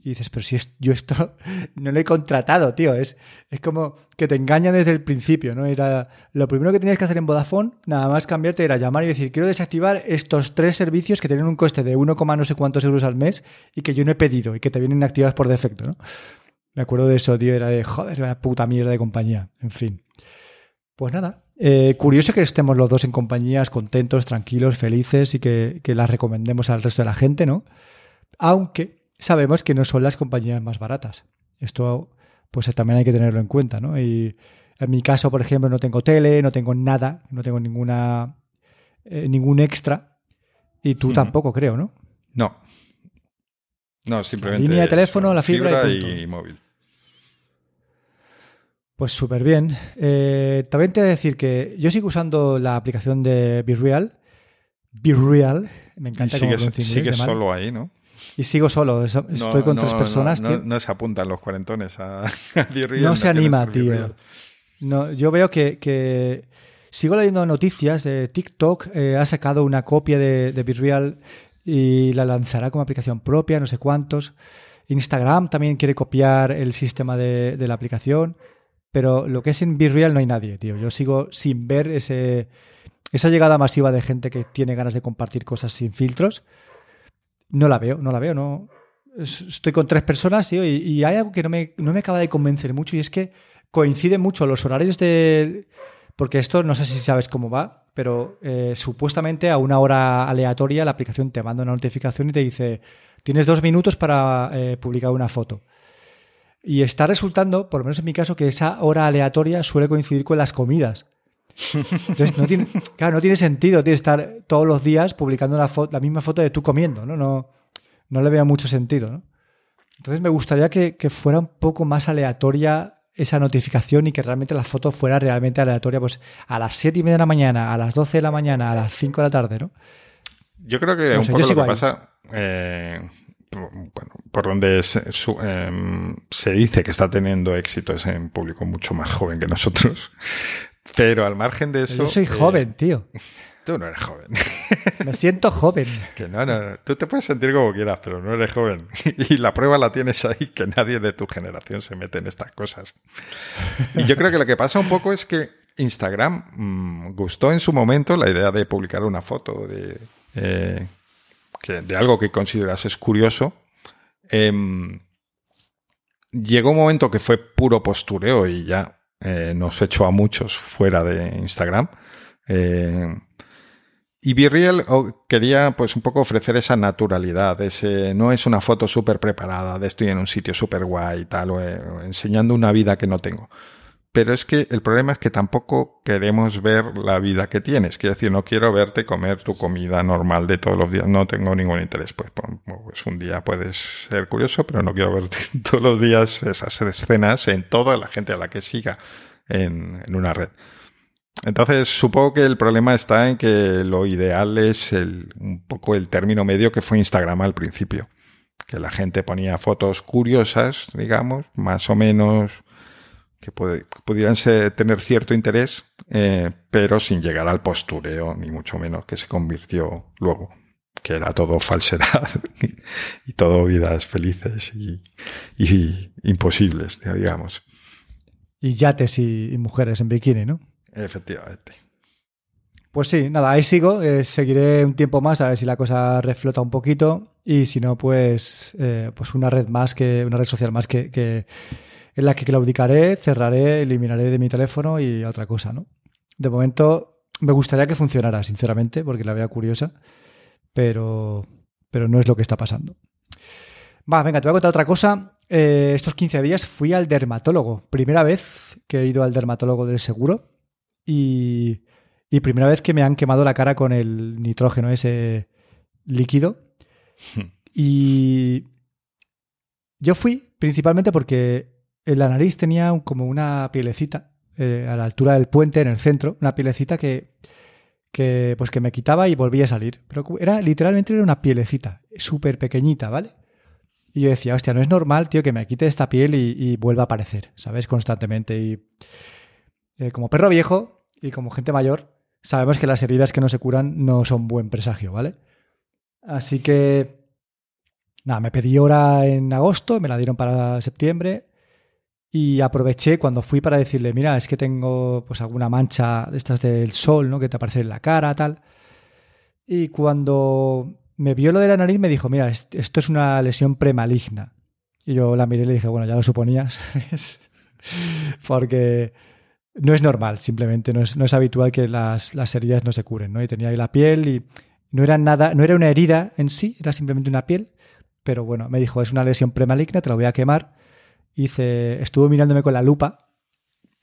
Y dices, pero si yo esto no lo he contratado, tío. Es, es como que te engañan desde el principio, ¿no? Era lo primero que tenías que hacer en Vodafone, nada más cambiarte, era llamar y decir, quiero desactivar estos tres servicios que tienen un coste de 1, no sé cuántos euros al mes y que yo no he pedido y que te vienen activados por defecto, ¿no? Me acuerdo de eso, tío. Era de, joder, la puta mierda de compañía. En fin. Pues nada. Eh, curioso que estemos los dos en compañías contentos, tranquilos, felices y que las recomendemos al resto de la gente, ¿no? Aunque sabemos que no son las compañías más baratas. Esto pues también hay que tenerlo en cuenta, ¿no? Y en mi caso, por ejemplo, no tengo tele, no tengo nada, no tengo ninguna eh, ningún extra y tú tampoco, creo, ¿no? No. No, simplemente. línea de teléfono, la fibra, y, móvil. Pues súper bien. Eh, también te voy a decir que yo sigo usando la aplicación de BeReal. BeReal, me encanta. Y sigues, solo ahí, ¿no? Y sigo solo, estoy con tres personas. No, no, se apuntan los cuarentones a, No se anima, tío. No, yo veo que, sigo leyendo noticias. de TikTok eh, ha sacado una copia de, de y la lanzará como aplicación propia, no sé cuántos. Instagram también quiere copiar el sistema de, la aplicación. Pero lo que es en BeReal no hay nadie, tío. Yo sigo sin ver ese, esa llegada masiva de gente que tiene ganas de compartir cosas sin filtros. No la veo, no la veo, no. Estoy con tres personas tío, y, hay algo que no me, no me acaba de convencer mucho y es que coinciden mucho los horarios de... Porque esto no sé si sabes cómo va, pero eh, supuestamente a una hora aleatoria la aplicación te manda una notificación y te dice, tienes dos minutos para eh, publicar una foto. Y está resultando, por lo menos en mi caso, que esa hora aleatoria suele coincidir con las comidas. Entonces, no tiene, claro, no tiene sentido tío, estar todos los días publicando la, la misma foto de tú comiendo, ¿no? No, no le veo mucho sentido, ¿no? Entonces me gustaría que, fuera un poco más aleatoria esa notificación y que realmente la foto fuera realmente aleatoria, pues a las 7 y media de la mañana, a las 12 de la mañana, a las 5 de la tarde, ¿no? Yo creo que un poco lo que pasa, eh, bueno, por donde em, se, dice que está teniendo éxito es en público mucho más joven que nosotros. Pero al margen de eso. Yo soy joven, tío. Tú no eres joven. Me siento joven. Que no, no, tú te puedes sentir como quieras, pero no eres joven. Y la prueba la tienes ahí, que nadie de tu generación se mete en estas cosas. Y yo creo que lo que pasa un poco es que Instagram mm, gustó en su momento la idea de publicar una foto de, eh, que, de algo que consideras es curioso. Em, llegó un momento que fue puro postureo y ya eh, nos echó a muchos fuera de Instagram. Eh, y Virreal quería pues un poco ofrecer esa naturalidad, ese, no es una foto súper preparada de estoy en un sitio súper guay y tal, o, enseñando una vida que no tengo. Pero es que el problema es que tampoco queremos ver la vida que tienes. Quiero decir, no quiero verte comer tu comida normal de todos los días. No tengo ningún interés. Pues, pues un día puedes ser curioso, pero no quiero verte todos los días esas escenas en toda la gente a la que siga en, una red. Entonces, supongo que el problema está en que lo ideal es un poco el término medio que fue Instagram al principio. Que la gente ponía fotos curiosas, digamos, más o menos que, pudieran tener cierto interés, eh, pero sin llegar al postureo, ni mucho menos que se convirtió luego, que era todo falsedad y, todo vidas felices y, imposibles, digamos. Y yates y, mujeres en bikini, ¿no? Efectivamente. Pues sí, nada, ahí sigo. Eh, seguiré un tiempo más a ver si la cosa reflota un poquito. Y si no, pues, eh, pues una red más que, una red social más que, que en la que claudicaré, cerraré, eliminaré de mi teléfono y otra cosa, ¿no? De momento me gustaría que funcionara, sinceramente, porque la veo curiosa, pero, pero no es lo que está pasando. Va, venga, te voy a contar otra cosa. Eh, estos 15 días fui al dermatólogo. Primera vez que he ido al dermatólogo del seguro y, y primera vez que me han quemado la cara con el nitrógeno, ese líquido. y yo fui principalmente porque en la nariz tenía como una pielecita eh, a la altura del puente, en el centro, una pielecita que, que, pues que me quitaba y volvía a salir. Pero era literalmente era una pielecita, súper pequeñita, ¿vale? Y yo decía, hostia, no es normal, tío, que me quite esta piel y, vuelva a aparecer, ¿sabes? Constantemente. Y eh, como perro viejo y como gente mayor, sabemos que las heridas que no se curan no son buen presagio, ¿vale? Así que, nada, me pedí hora en agosto, me la dieron para septiembre y aproveché cuando fui para decirle, mira, es que tengo pues alguna mancha de estas del sol, ¿no? Que te aparece en la cara, tal. Y cuando me vio lo de la nariz me dijo, mira, esto es una lesión premaligna. Y yo la miré y le dije, bueno, ya lo suponías, Porque no es normal, simplemente, no es, no es habitual que las, las, heridas no se curen, ¿no? Y tenía ahí la piel y no era nada, no era una herida en sí, era simplemente una piel, pero bueno, me dijo, es una lesión premaligna, te la voy a quemar hice, estuvo mirándome con la lupa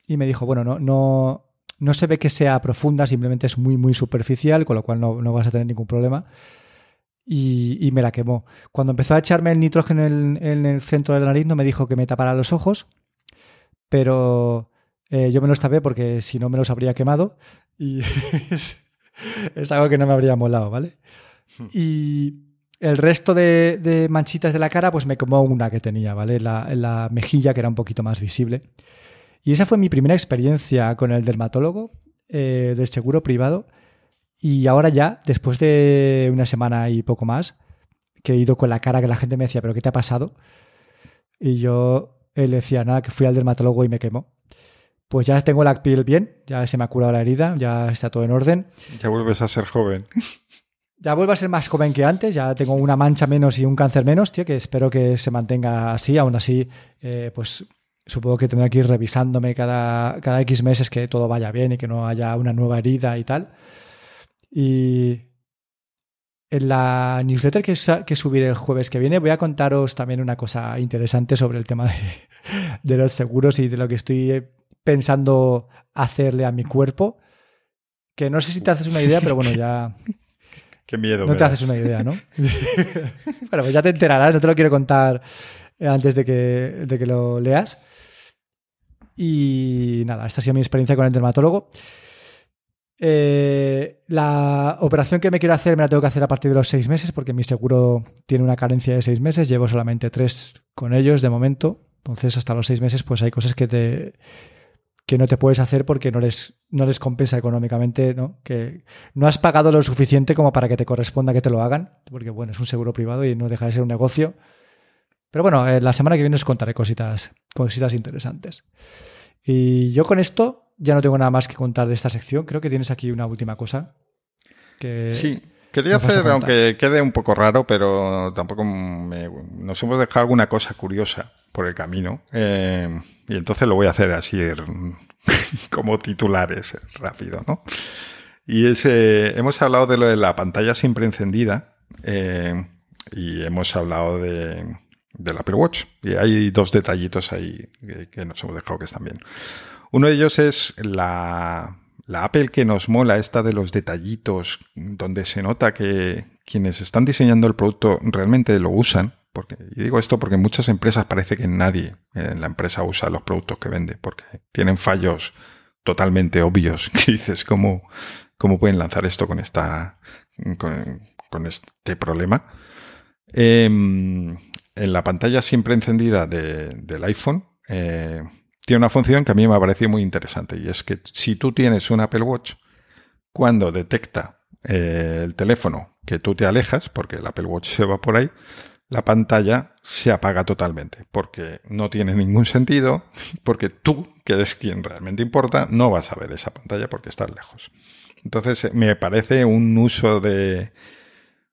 y me dijo, bueno, no, no, no se ve que sea profunda, simplemente es muy, muy superficial, con lo cual no, vas a tener ningún problema. Y, me la quemó. Cuando empezó a echarme el nitrógeno en, el centro de la nariz, no me dijo que me tapara los ojos, pero eh, yo me los tapé porque si no me los habría quemado y es, algo que no me habría molado, ¿vale? Hmm. Y el resto de, manchitas de la cara, pues me como una que tenía, ¿vale? La, la mejilla, que era un poquito más visible. Y esa fue mi primera experiencia con el dermatólogo eh, del seguro privado. Y ahora ya, después de una semana y poco más, que he ido con la cara que la gente me decía, ¿pero qué te ha pasado? Y yo le decía, nada, que fui al dermatólogo y me quemó. Pues ya tengo la piel bien, ya se me ha curado la herida, ya está todo en orden. Ya vuelves a ser joven. Ya vuelvo a ser más joven que antes, ya tengo una mancha menos y un cáncer menos, tío, que espero que se mantenga así. Aún así, eh, pues supongo que tendré que ir revisándome cada, cada X meses que todo vaya bien y que no haya una nueva herida y tal. Y en la newsletter que, subiré el jueves que viene voy a contaros también una cosa interesante sobre el tema de, de los seguros y de lo que estoy pensando hacerle a mi cuerpo. Que no sé si te haces una idea, pero bueno, ya Qué miedo. No te haces una idea, ¿no? bueno, pues ya te enterarás, no te lo quiero contar eh, antes de que, de que lo leas. Y nada, esta ha sido mi experiencia con el dermatólogo. Eh, la operación que me quiero hacer me la tengo que hacer a partir de los seis meses porque mi seguro tiene una carencia de seis meses. Llevo solamente tres con ellos de momento. Entonces, hasta los seis meses, pues hay cosas que te, que no te puedes hacer porque no les, no les compensa económicamente, ¿no? Que no has pagado lo suficiente como para que te corresponda que te lo hagan, porque bueno, es un seguro privado y no deja de ser un negocio. Pero bueno, eh, la semana que viene os contaré cositas, cositas interesantes. Y yo con esto ya no tengo nada más que contar de esta sección. Creo que tienes aquí una última cosa. Que... Sí. Quería hacer, aunque quede un poco raro, pero tampoco nos hemos dejado alguna cosa curiosa por el camino. Eh, y entonces lo voy a hacer así como titulares, rápido, ¿no? Y es, hemos hablado de lo de la pantalla siempre encendida eh, y hemos hablado de, del Apple Watch. Y hay dos detallitos ahí que, que nos hemos dejado que están bien. Uno de ellos es la, la Apple que nos mola, esta de los detallitos, donde se nota que quienes están diseñando el producto realmente lo usan. Y digo esto porque en muchas empresas parece que nadie en la empresa usa los productos que vende, porque tienen fallos totalmente obvios que dices cómo, cómo pueden lanzar esto con esta con, este problema. Em, en la pantalla siempre encendida del iPhone, eh, tiene una función que a mí me ha parecido muy interesante y es que si tú tienes un Apple Watch, cuando detecta eh, el teléfono que tú te alejas, porque el Apple Watch se va por ahí, la pantalla se apaga totalmente, porque no tiene ningún sentido, porque tú, que eres quien realmente importa, no vas a ver esa pantalla porque estás lejos. Entonces, me parece un uso de,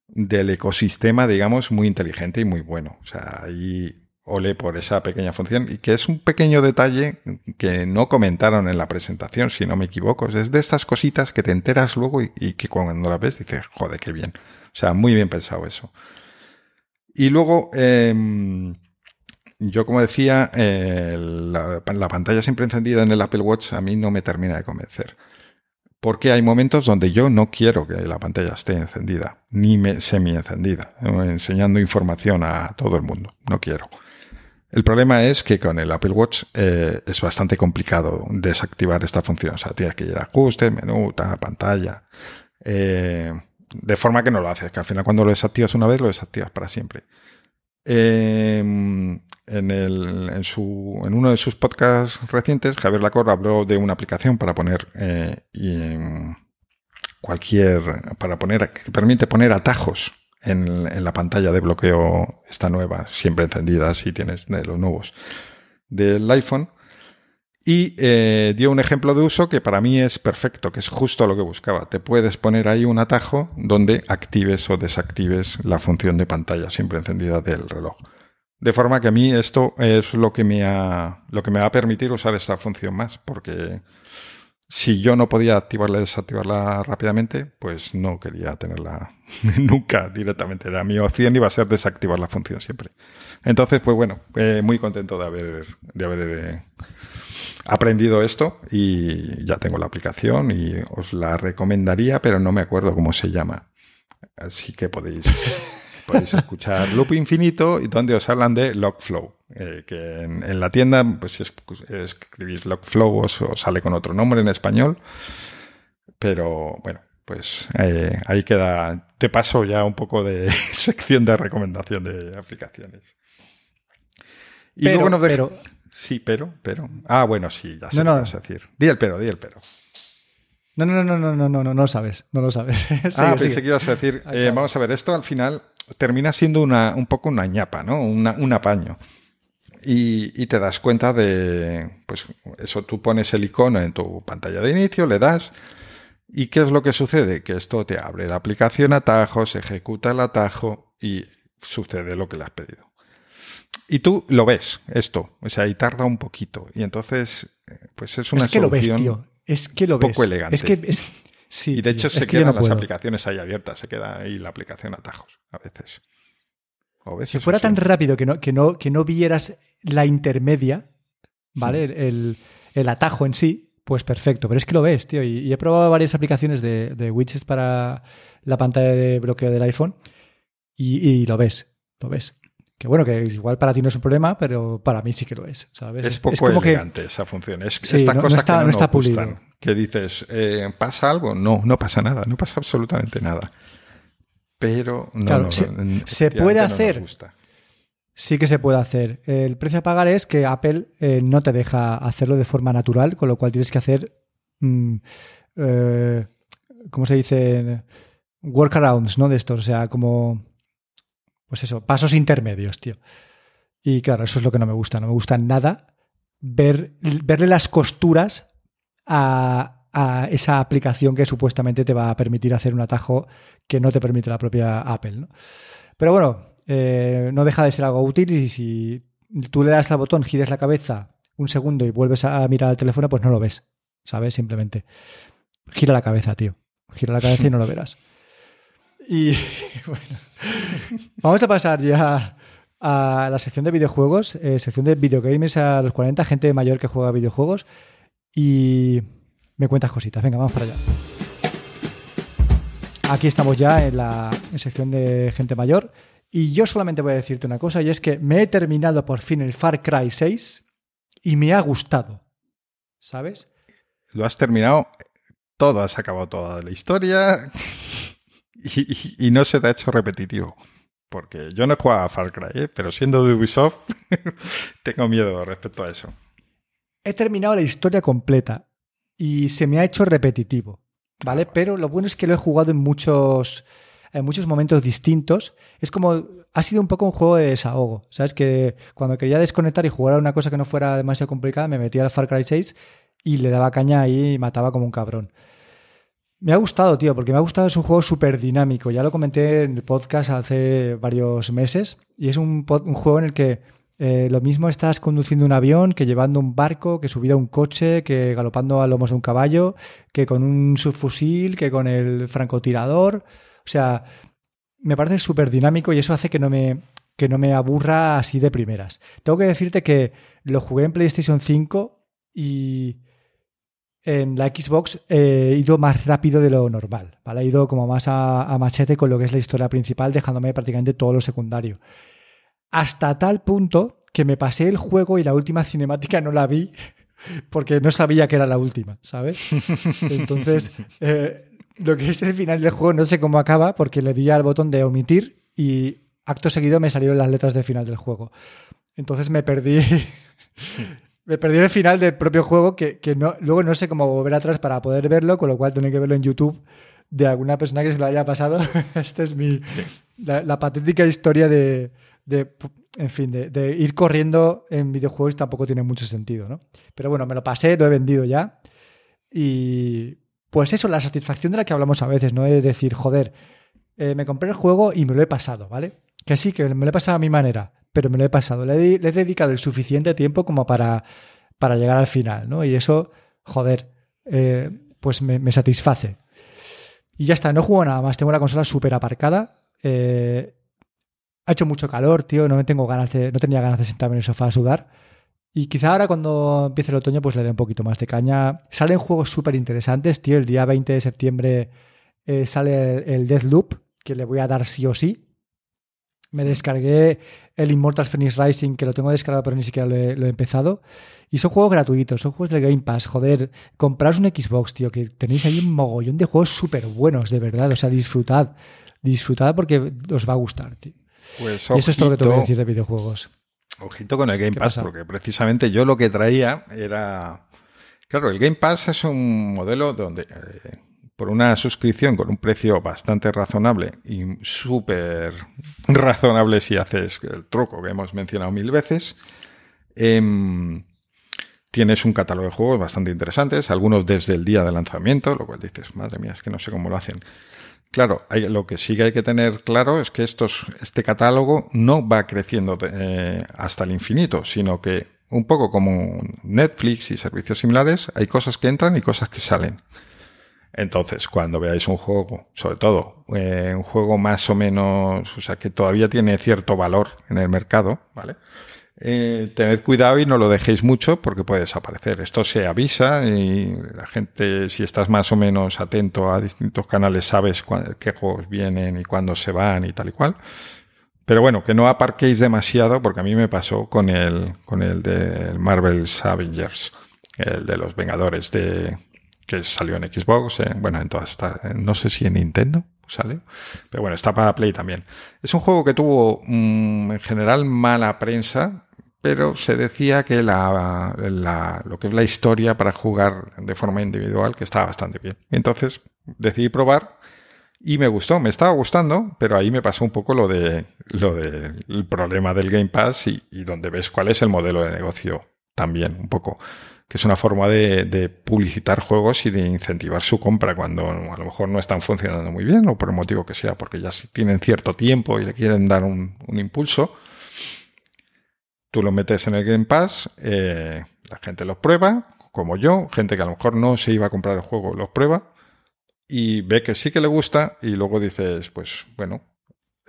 del ecosistema, digamos, muy inteligente y muy bueno. O sea, ahí ole por esa pequeña función y que es un pequeño detalle que no comentaron en la presentación, si no me equivoco. Es de estas cositas que te enteras luego y, que cuando la ves dices, joder, qué bien. O sea, muy bien pensado eso. Y luego, em, yo como decía, la, pantalla siempre encendida en el Apple Watch a mí no me termina de convencer. Porque hay momentos donde yo no quiero que la pantalla esté encendida, ni semi encendida, enseñando información a todo el mundo. No quiero. El problema es que con el Apple Watch eh, es bastante complicado desactivar esta función. O sea, tienes que ir a ajustes, menú, pantalla. Eh, de forma que no lo haces, que al final cuando lo desactivas una vez, lo desactivas para siempre. Em, en, el, en, su, en, uno de sus podcasts recientes, Javier Lacor habló de una aplicación para poner eh, cualquier, para poner, que permite poner atajos en, la pantalla de bloqueo esta nueva, siempre encendida si tienes de los nuevos del iPhone. Y eh, dio un ejemplo de uso que para mí es perfecto, que es justo lo que buscaba. Te puedes poner ahí un atajo donde actives o desactives la función de pantalla siempre encendida del reloj. De forma que a mí esto es lo que me ha, lo que me va a permitir usar esta función más, porque si yo no podía activarla y desactivarla rápidamente, pues no quería tenerla nunca directamente. La mi opción iba a ser desactivar la función siempre. Entonces, pues bueno, eh, muy contento de haber, de haber eh, aprendido esto y ya tengo la aplicación y os la recomendaría, pero no me acuerdo cómo se llama. Así que podéis podéis escuchar Loop Infinito y donde os hablan de Logflow. Eh, que en, la tienda, pues si escribís Logflow os, os, sale con otro nombre en español. Pero bueno, pues eh, ahí queda. Te paso ya un poco de sección de recomendación de aplicaciones. Y pero, luego pero, Sí, pero, pero. Ah, bueno, sí, ya sé no, no. vas a decir. Di el pero, di el pero. No, no, no, no, no, no, no, no sabes, no lo sabes. ah, pensé que ibas a decir, eh, vamos a ver, esto al final termina siendo una, un poco una ñapa, ¿no? un apaño. Y, te das cuenta de, pues eso, tú pones el icono en tu pantalla de inicio, le das, ¿y qué es lo que sucede? Que esto te abre la aplicación atajos, ejecuta el atajo y sucede lo que le has pedido. Y tú lo ves, esto, o sea, y tarda un poquito. Y entonces, eh, pues es una es que lo ves, tío. Es que lo poco ves. elegante. Es que es, sí, y de hecho se quedan las aplicaciones ahí abiertas, se queda ahí la aplicación atajos a veces. si fuera tan rápido que no, que, no, que no vieras la intermedia, ¿vale? El, el, atajo en sí, pues perfecto. Pero es que lo ves, tío. Y, he probado varias aplicaciones de, de, widgets para la pantalla de bloqueo del iPhone y, lo ves, lo ves. Que bueno, que igual para ti no es un problema, pero para mí sí que lo es. ¿sabes? Es poco elegante esa función. Es esta cosa está, que no, está pulido. que dices, eh, ¿pasa algo? No, no pasa nada, no pasa absolutamente nada pero no, se, puede hacer. Sí que se puede hacer. El precio a pagar es que Apple eh, no te deja hacerlo de forma natural, con lo cual tienes que hacer, mm, eh, ¿cómo se dice? Workarounds, ¿no? De estos, o sea, como, pues eso, pasos intermedios, tío. Y claro, eso es lo que no me gusta. No me gusta nada ver, verle las costuras a, a esa aplicación que supuestamente te va a permitir hacer un atajo que no te permite la propia Apple. Pero bueno, eh, no deja de ser algo útil y si tú le das al botón, gires la cabeza un segundo y vuelves a mirar el teléfono, pues no lo ves, ¿sabes? Simplemente gira la cabeza, tío. Gira la cabeza y no lo verás. Y bueno, vamos a pasar ya a la sección de videojuegos, eh, sección de videogames a los 40, gente mayor que juega videojuegos. Y me cuentas cositas. Venga, vamos para allá. Aquí estamos ya en la sección de gente mayor. Y yo solamente voy a decirte una cosa, y es que me he terminado por fin el Far Cry 6 y me ha gustado. ¿Sabes? Lo has terminado todo, has acabado toda la historia y, no se te ha hecho repetitivo. Porque yo no he jugado a Far Cry, ¿eh? pero siendo de Ubisoft, tengo miedo respecto a eso. He terminado la historia completa y se me ha hecho repetitivo, ¿vale? Ah, pero lo bueno es que lo he jugado en muchos, en muchos momentos distintos. Es como, ha sido un poco un juego de desahogo, ¿sabes? Que cuando quería desconectar y jugar a una cosa que no fuera demasiado complicada, me metía al Far Cry 6 y le daba caña ahí y mataba como un cabrón. Me ha gustado, tío, porque me ha gustado, es un juego súper dinámico. Ya lo comenté en el podcast hace varios meses y es un, un juego en el que eh, lo mismo estás conduciendo un avión que llevando un barco, que subiendo a un coche, que galopando a lomos de un caballo, que con un subfusil, que con el francotirador. O sea, me parece súper dinámico y eso hace que no me que no me aburra así de primeras. Tengo que decirte que lo jugué en PlayStation 5 y en la Xbox he ido más rápido de lo normal, ¿vale? He ido como más a, machete con lo que es la historia principal, dejándome prácticamente todo lo secundario. Hasta tal punto que me pasé el juego y la última cinemática no la vi porque no sabía que era la última, ¿sabes? Entonces, eh, lo que es el final del juego no sé cómo acaba porque le di al botón de omitir y acto seguido me salieron las letras del final del juego. Entonces me perdí me perdí el final del propio juego que, no, luego no sé cómo volver atrás para poder verlo, con lo cual tengo que verlo en YouTube de alguna persona que se lo haya pasado. Esta es mi la, patética historia de, en fin, de, ir corriendo en videojuegos tampoco tiene mucho sentido, ¿no? Pero bueno, me lo pasé, lo he vendido ya. Y pues eso, la satisfacción de la que hablamos a veces, ¿no? Es decir, joder, eh, me compré el juego y me lo he pasado, ¿vale? Que sí, que me lo he pasado a mi manera pero me lo he pasado. Le he, dedicado el suficiente tiempo como para, para llegar al final, ¿no? Y eso, joder, eh, pues me, satisface. Y ya está, no juego nada más. Tengo la consola súper aparcada. Eh, ha hecho mucho calor, tío. No me tengo ganas de, no tenía ganas de sentarme en el sofá a sudar. Y quizá ahora cuando empiece el otoño, pues le dé un poquito más de caña. Salen juegos súper interesantes, tío. El día 20 de septiembre eh, sale el, el Deathloop, que le voy a dar sí o sí. Me descargué el Immortal Phoenix Rising, que lo tengo descargado, pero ni siquiera lo he, empezado. Y son juegos gratuitos, son juegos del Game Pass. Joder, compraos un Xbox, tío, que tenéis ahí un mogollón de juegos súper buenos, de verdad. O sea, disfrutad. Disfrutad porque os va a gustar, tío. Pues y eso es todo lo que tengo que decir de videojuegos. Ojito con el Game Pass, porque precisamente yo lo que traía era. Claro, el Game Pass es un modelo donde. Eh, por una suscripción con un precio bastante razonable y súper razonable si haces el truco que hemos mencionado mil veces, em, tienes un catálogo de juegos bastante interesantes, algunos desde el día de lanzamiento, lo cual dices, madre mía, es que no sé cómo lo hacen. Claro, lo que sí que hay que tener claro es que estos, este catálogo no va creciendo eh, hasta el infinito, sino que un poco como Netflix y servicios similares, hay cosas que entran y cosas que salen. Entonces, cuando veáis un juego, sobre todo eh, un juego más o menos, o sea, que todavía tiene cierto valor en el mercado, ¿vale? Eh, tened cuidado y no lo dejéis mucho porque puede desaparecer. Esto se avisa y la gente, si estás más o menos atento a distintos canales, sabes qué juegos vienen y cuándo se van y tal y cual. Pero bueno, que no aparquéis demasiado porque a mí me pasó con el, con el de Marvel's Avengers, el de los Vengadores de, que salió en Xbox, bueno, en todas estas, no sé si en Nintendo sale, pero bueno, está para Play también. Es un juego que tuvo mm, en general mala prensa, pero se decía que la, lo que es la historia para jugar de forma individual, que estaba bastante bien. Entonces decidí probar y me gustó, me estaba gustando, pero ahí me pasó un poco lo de lo del problema del Game Pass y, y donde ves cuál es el modelo de negocio también un poco, que es una forma de, publicitar juegos y de incentivar su compra cuando a lo mejor no están funcionando muy bien o por el motivo que sea, porque ya tienen cierto tiempo y le quieren dar un, impulso. Tú lo metes en el Game Pass, eh, la gente los prueba, como yo, gente que a lo mejor no se iba a comprar el juego, los prueba y ve que sí que le gusta y luego dices, pues bueno,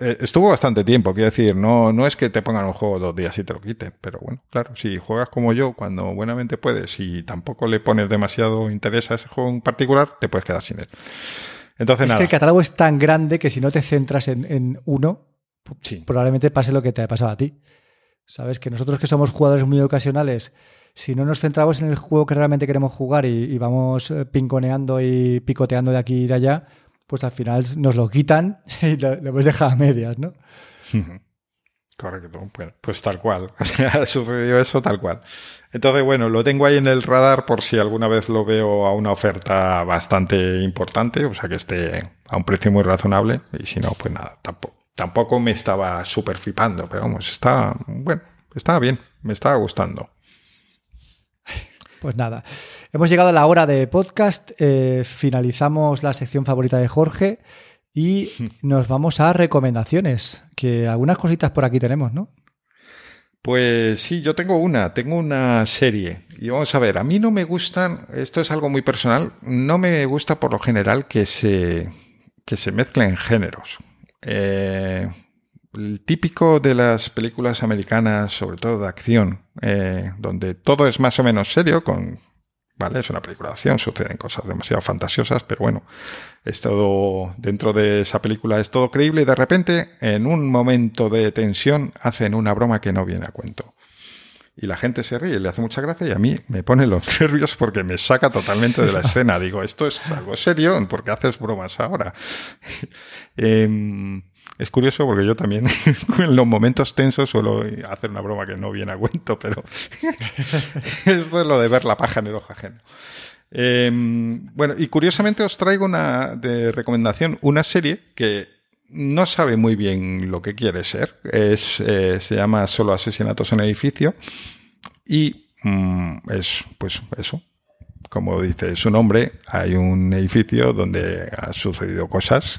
estuvo bastante tiempo, quiero decir, no, no es que te pongan un juego dos días y te lo quiten, pero bueno, claro, si juegas como yo, cuando buenamente puedes y tampoco le pones demasiado interés a ese juego en particular, te puedes quedar sin él. Entonces, es que el catálogo es tan grande que si no te centras en, uno, probablemente pase lo que te ha pasado a ti. Sabes que nosotros que somos jugadores muy ocasionales, si no nos centramos en el juego que realmente queremos jugar y, vamos eh, pinconeando y picoteando de aquí y de allá, pues al final nos lo quitan y lo, hemos dejado a medias, ¿no? Correcto, bueno, pues tal cual. Ha sucedido eso tal cual. Entonces, bueno, lo tengo ahí en el radar por si alguna vez lo veo a una oferta bastante importante, o sea que esté a un precio muy razonable. Y si no, pues nada, tampoco, tampoco me estaba súper flipando, pero vamos, está, bueno, estaba bien, me estaba gustando. Pues nada, hemos llegado a la hora de podcast, eh, finalizamos la sección favorita de Jorge y nos vamos a recomendaciones, que algunas cositas por aquí tenemos, ¿no? Pues sí, yo tengo una, tengo una serie. Y vamos a ver, a mí no me gustan, esto es algo muy personal, no me gusta por lo general que se, que se mezclen géneros. Eh, el típico de las películas americanas, sobre todo de acción, eh, donde todo es más o menos serio, con, ¿vale? Es una película de acción, suceden cosas demasiado fantasiosas, pero bueno, es todo, dentro de esa película es todo creíble y de repente, en un momento de tensión, hacen una broma que no viene a cuento. Y la gente se ríe, le hace mucha gracia y a mí me pone los nervios porque me saca totalmente de la escena. Digo, esto es algo serio, ¿por qué haces bromas ahora? eh, es curioso porque yo también en los momentos tensos suelo hacer una broma que no viene a cuento, pero esto es lo de ver la paja en el ojo ajeno. Em, bueno, y curiosamente os traigo una de recomendación, una serie que no sabe muy bien lo que quiere ser. Es, eh, se llama Solo asesinatos en edificio y mm, es, pues eso, como dice su nombre, hay un edificio donde ha sucedido cosas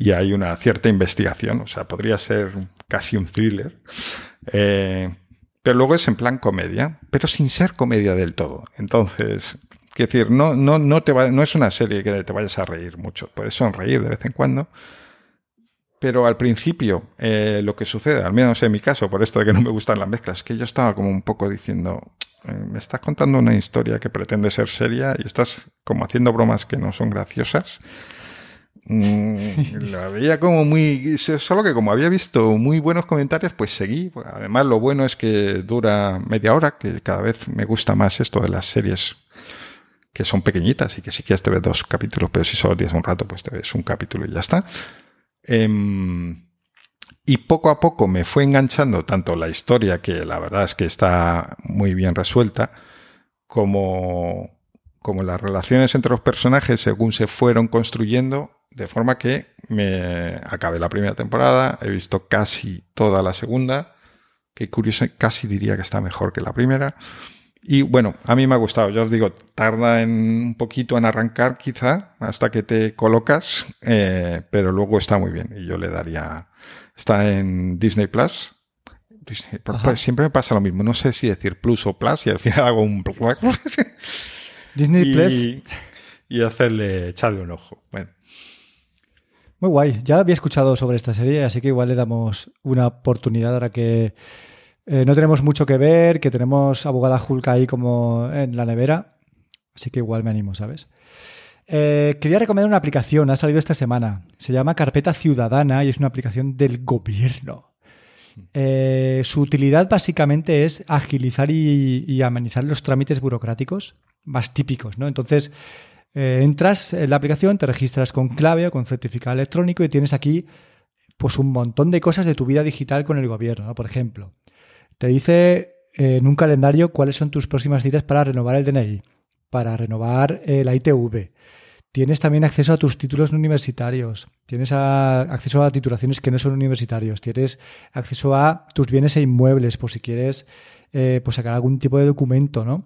y hay una cierta investigación, o sea, podría ser casi un thriller. Eh, pero luego es en plan comedia, pero sin ser comedia del todo. Entonces, quiero decir, no, no, no, te va, no es una serie que te vayas a reír mucho, puedes sonreír de vez en cuando. Pero al principio, eh, lo que sucede, al menos en mi caso, por esto de que no me gustan las mezclas, es que yo estaba como un poco diciendo, eh, me estás contando una historia que pretende ser seria y estás como haciendo bromas que no son graciosas. Mm, la veía como muy. Solo que como había visto muy buenos comentarios, pues seguí. Además, lo bueno es que dura media hora, que cada vez me gusta más esto de las series que son pequeñitas y que si quieres te ves dos capítulos, pero si solo tienes un rato, pues te ves un capítulo y ya está. Em, y poco a poco me fue enganchando tanto la historia, que la verdad es que está muy bien resuelta, como, como las relaciones entre los personajes según se fueron construyendo de forma que me acabé la primera temporada, he visto casi toda la segunda, que curioso, casi diría que está mejor que la primera. Y bueno, a mí me ha gustado, ya os digo, tarda en un poquito en arrancar quizá hasta que te colocas, eh, pero luego está muy bien y yo le daría, está en Disney Plus. siempre me pasa lo mismo, no sé si decir Plus o Plus y al final hago un... Disney Plus. Y hacerle, echarle un ojo. Bueno. Muy guay. Ya había escuchado sobre esta serie, así que igual le damos una oportunidad ahora que eh, no tenemos mucho que ver, que tenemos abogada Hulk ahí como en la nevera. Así que igual me animo, ¿sabes? Eh, quería recomendar una aplicación, ha salido esta semana. Se llama Carpeta Ciudadana y es una aplicación del gobierno. Eh, su utilidad básicamente es agilizar y, y, amenizar los trámites burocráticos más típicos, ¿no? Entonces, eh, entras en la aplicación, te registras con clave o con certificado electrónico y tienes aquí pues un montón de cosas de tu vida digital con el gobierno. Por ejemplo, te dice eh, en un calendario cuáles son tus próximas citas para renovar el DNI, para renovar eh, la ITV. tienes también acceso a tus títulos universitarios, tienes acceso a titulaciones que no son universitarios, tienes acceso a tus bienes e inmuebles por si quieres eh, pues sacar algún tipo de documento, ¿no?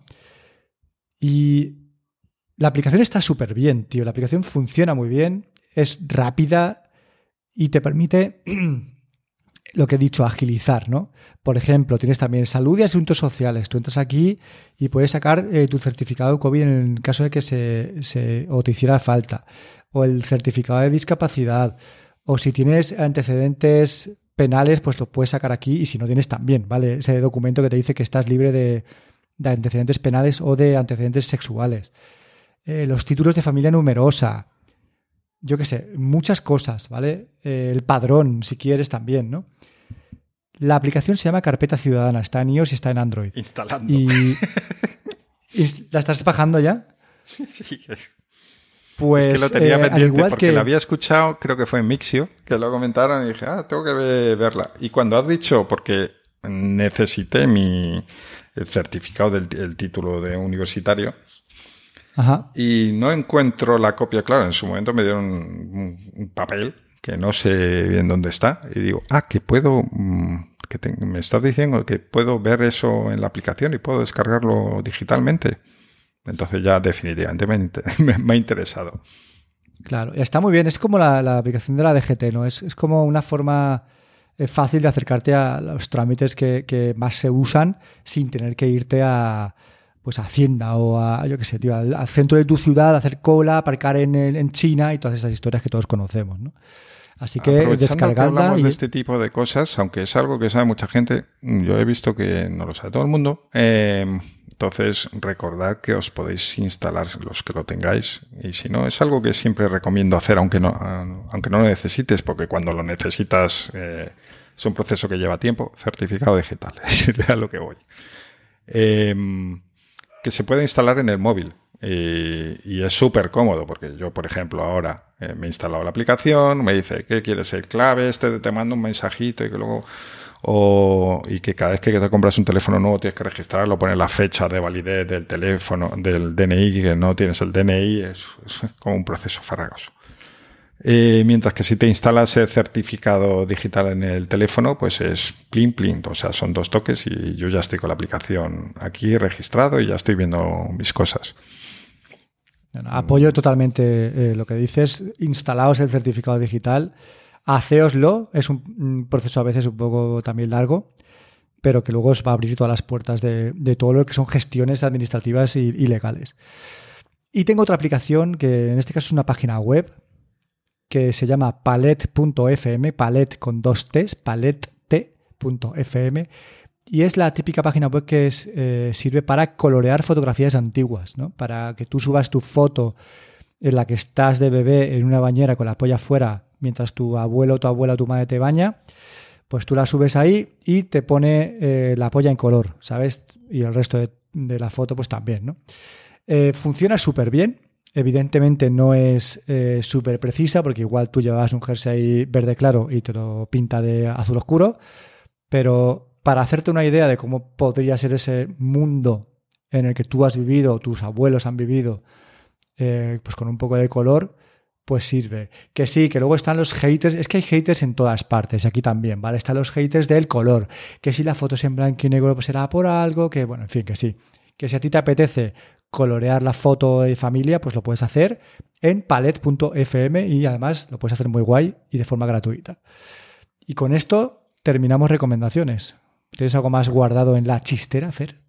Y la aplicación está súper bien, tío. La aplicación funciona muy bien, es rápida y te permite lo que he dicho, agilizar, ¿no? Por ejemplo, tienes también salud y asuntos sociales. Tú entras aquí y puedes sacar eh, tu certificado COVID en el caso de que se, se, o te hiciera falta. O el certificado de discapacidad. O si tienes antecedentes penales, pues lo puedes sacar aquí. Y si no tienes también, ¿vale? Ese documento que te dice que estás libre de, antecedentes penales o de antecedentes sexuales. Eh, los títulos de familia numerosa yo qué sé, muchas cosas, ¿vale? Eh, el padrón, si quieres, también, ¿no? La aplicación se llama Carpeta Ciudadana, está en iOS y está en Android. Instalando. Y, ¿La estás bajando ya? Sí, es, pues, es que lo tenía eh, pendiente porque que... lo había escuchado, creo que fue en Mixio, que lo comentaron y dije, ah, tengo que verla. Y cuando has dicho, porque necesité mi certificado del título de universitario, y no encuentro la copia, claro, en su momento me dieron un, papel que no sé bien dónde está y digo, ah, que puedo, mm, que me estás diciendo que puedo ver eso en la aplicación y puedo descargarlo digitalmente. Entonces ya definitivamente me, ha interesado. Claro, está muy bien, es como la, aplicación de la DGT, ¿no? Es, es como una forma eh, fácil de acercarte a los trámites que, que más se usan sin tener que irte a pues a Hacienda o a, yo qué sé, tío, al, centro de tu ciudad, hacer cola, aparcar en, en China y todas esas historias que todos conocemos, ¿no? Así que descargarla. de este tipo de cosas, aunque es algo que sabe mucha gente, yo he visto que no lo sabe todo el mundo. Eh, entonces, recordad que os podéis instalar los que lo tengáis. Y si no, es algo que siempre recomiendo hacer, aunque no, aunque no lo necesites, porque cuando lo necesitas eh, es un proceso que lleva tiempo. Certificado digital, es a lo que voy. Eh, que se puede instalar en el móvil. Y, es súper cómodo porque yo, por ejemplo, ahora eh, me he instalado la aplicación, me dice, ¿qué quieres? El clave, este te mando un mensajito y que luego... O, y que cada vez que te compras un teléfono nuevo tienes que registrarlo, poner la fecha de validez del teléfono, del DNI, que no tienes el DNI, es como un proceso farragoso. Eh, mientras que si te instalas el certificado digital en el teléfono, pues es plin plin, o sea, son dos toques y yo ya estoy con la aplicación aquí registrado y ya estoy viendo mis cosas. apoyo totalmente eh, lo que dices. Instalaos el certificado digital, haceoslo. Es un, proceso a veces un poco también largo, pero que luego os va a abrir todas las puertas de, todo lo que son gestiones administrativas y legales. Y tengo otra aplicación que en este caso es una página web que se llama palet.fm, palet con dos T's, palet.fm, y es la típica página web que eh, sirve para colorear fotografías antiguas, ¿no? para que tú subas tu foto en la que estás de bebé en una bañera con la polla afuera mientras tu abuelo, tu abuela tu madre te baña, pues tú la subes ahí y te pone eh, la polla en color, ¿sabes? Y el resto de, la foto pues también, ¿no? Eh, funciona súper bien. Evidentemente no es eh, súper precisa porque igual tú llevabas un jersey verde claro y te lo pinta de azul oscuro, pero para hacerte una idea de cómo podría ser ese mundo en el que tú has vivido, tus abuelos han vivido, eh, pues con un poco de color, pues sirve. Que sí, que luego están los haters, es que hay haters en todas partes, aquí también, ¿vale? Están los haters del color, que si la foto es en blanco y negro, pues será por algo, que bueno, en fin, que sí. Que si a ti te apetece colorear la foto de familia, pues lo puedes hacer en palet.fm y además lo puedes hacer muy guay y de forma gratuita. Y con esto terminamos recomendaciones. ¿Tienes algo más guardado en la chistera, Fer?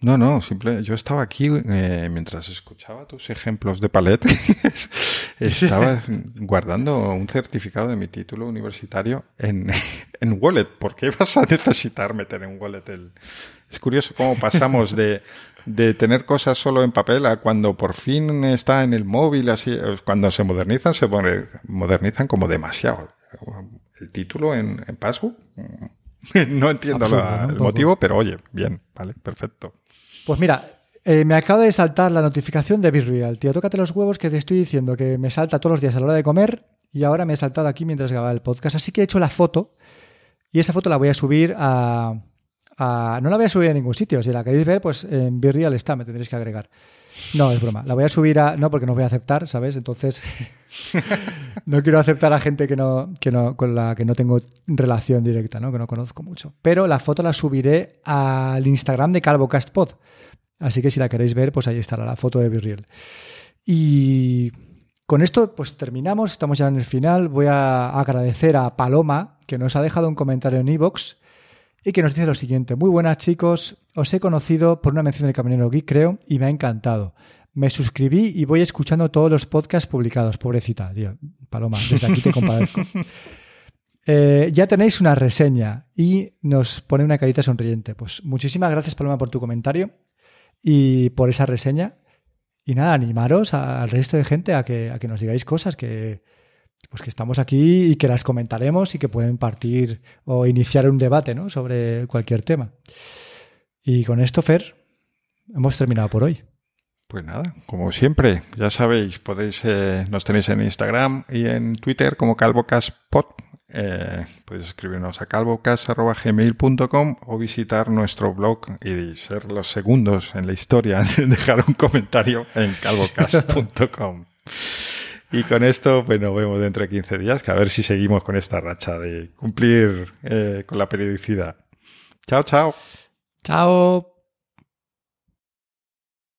No, no, simple. Yo estaba aquí eh, mientras escuchaba tus ejemplos de palet. estaba guardando un certificado de mi título universitario en, en Wallet. ¿Por qué vas a necesitar meter en Wallet? Es curioso cómo pasamos de de tener cosas solo en papel a cuando por fin está en el móvil, así, cuando se modernizan, se modernizan como demasiado. El título en, en Passbook, no entiendo el motivo, pero oye, bien, vale, perfecto. Pues mira, eh, me acaba de saltar la notificación de Virreal. Tío, tócate los huevos que te estoy diciendo que me salta todos los días a la hora de comer y ahora me he saltado aquí mientras grababa el podcast. Así que he hecho la foto y esa foto la voy a subir a, no la voy a subir a ningún sitio. Si la queréis ver, pues en Virreal está, me tendréis que agregar. No, es broma. La voy a subir a. No, porque no voy a aceptar, ¿sabes? Entonces. no quiero aceptar a gente que no, que no, con la que no tengo relación directa, ¿no? Que no conozco mucho. Pero la foto la subiré al Instagram de CalvoCastPod. Así que si la queréis ver, pues ahí estará la foto de Virreal. Y con esto, pues terminamos. Estamos ya en el final. Voy a agradecer a Paloma, que nos ha dejado un comentario en iVoox y que nos dice lo siguiente. Muy buenas chicos, os he conocido por una mención del Caminero Geek, creo, y me ha encantado. Me suscribí y voy escuchando todos los podcasts publicados. Pobrecita, tío. Paloma, desde aquí te compadezco. Eh, ya tenéis una reseña y nos pone una carita sonriente. Pues muchísimas gracias, Paloma, por tu comentario y por esa reseña. Y nada, animaros al resto de gente a que, a que nos digáis cosas que, pues que estamos aquí y que las comentaremos y que pueden partir o iniciar un debate ¿no? sobre cualquier tema. Y con esto, Fer, hemos terminado por hoy. Pues nada, como siempre, ya sabéis, podéis, eh, nos tenéis en Instagram y en Twitter como calvocaspod. Eh, podéis escribirnos a calvocas.gmail.com o visitar nuestro blog y ser los segundos en la historia de dejar un comentario en calvocas.com. Y con esto, pues nos vemos dentro de 15 días, que a ver si seguimos con esta racha de cumplir eh, con la periodicidad. Chao, chao. Chao.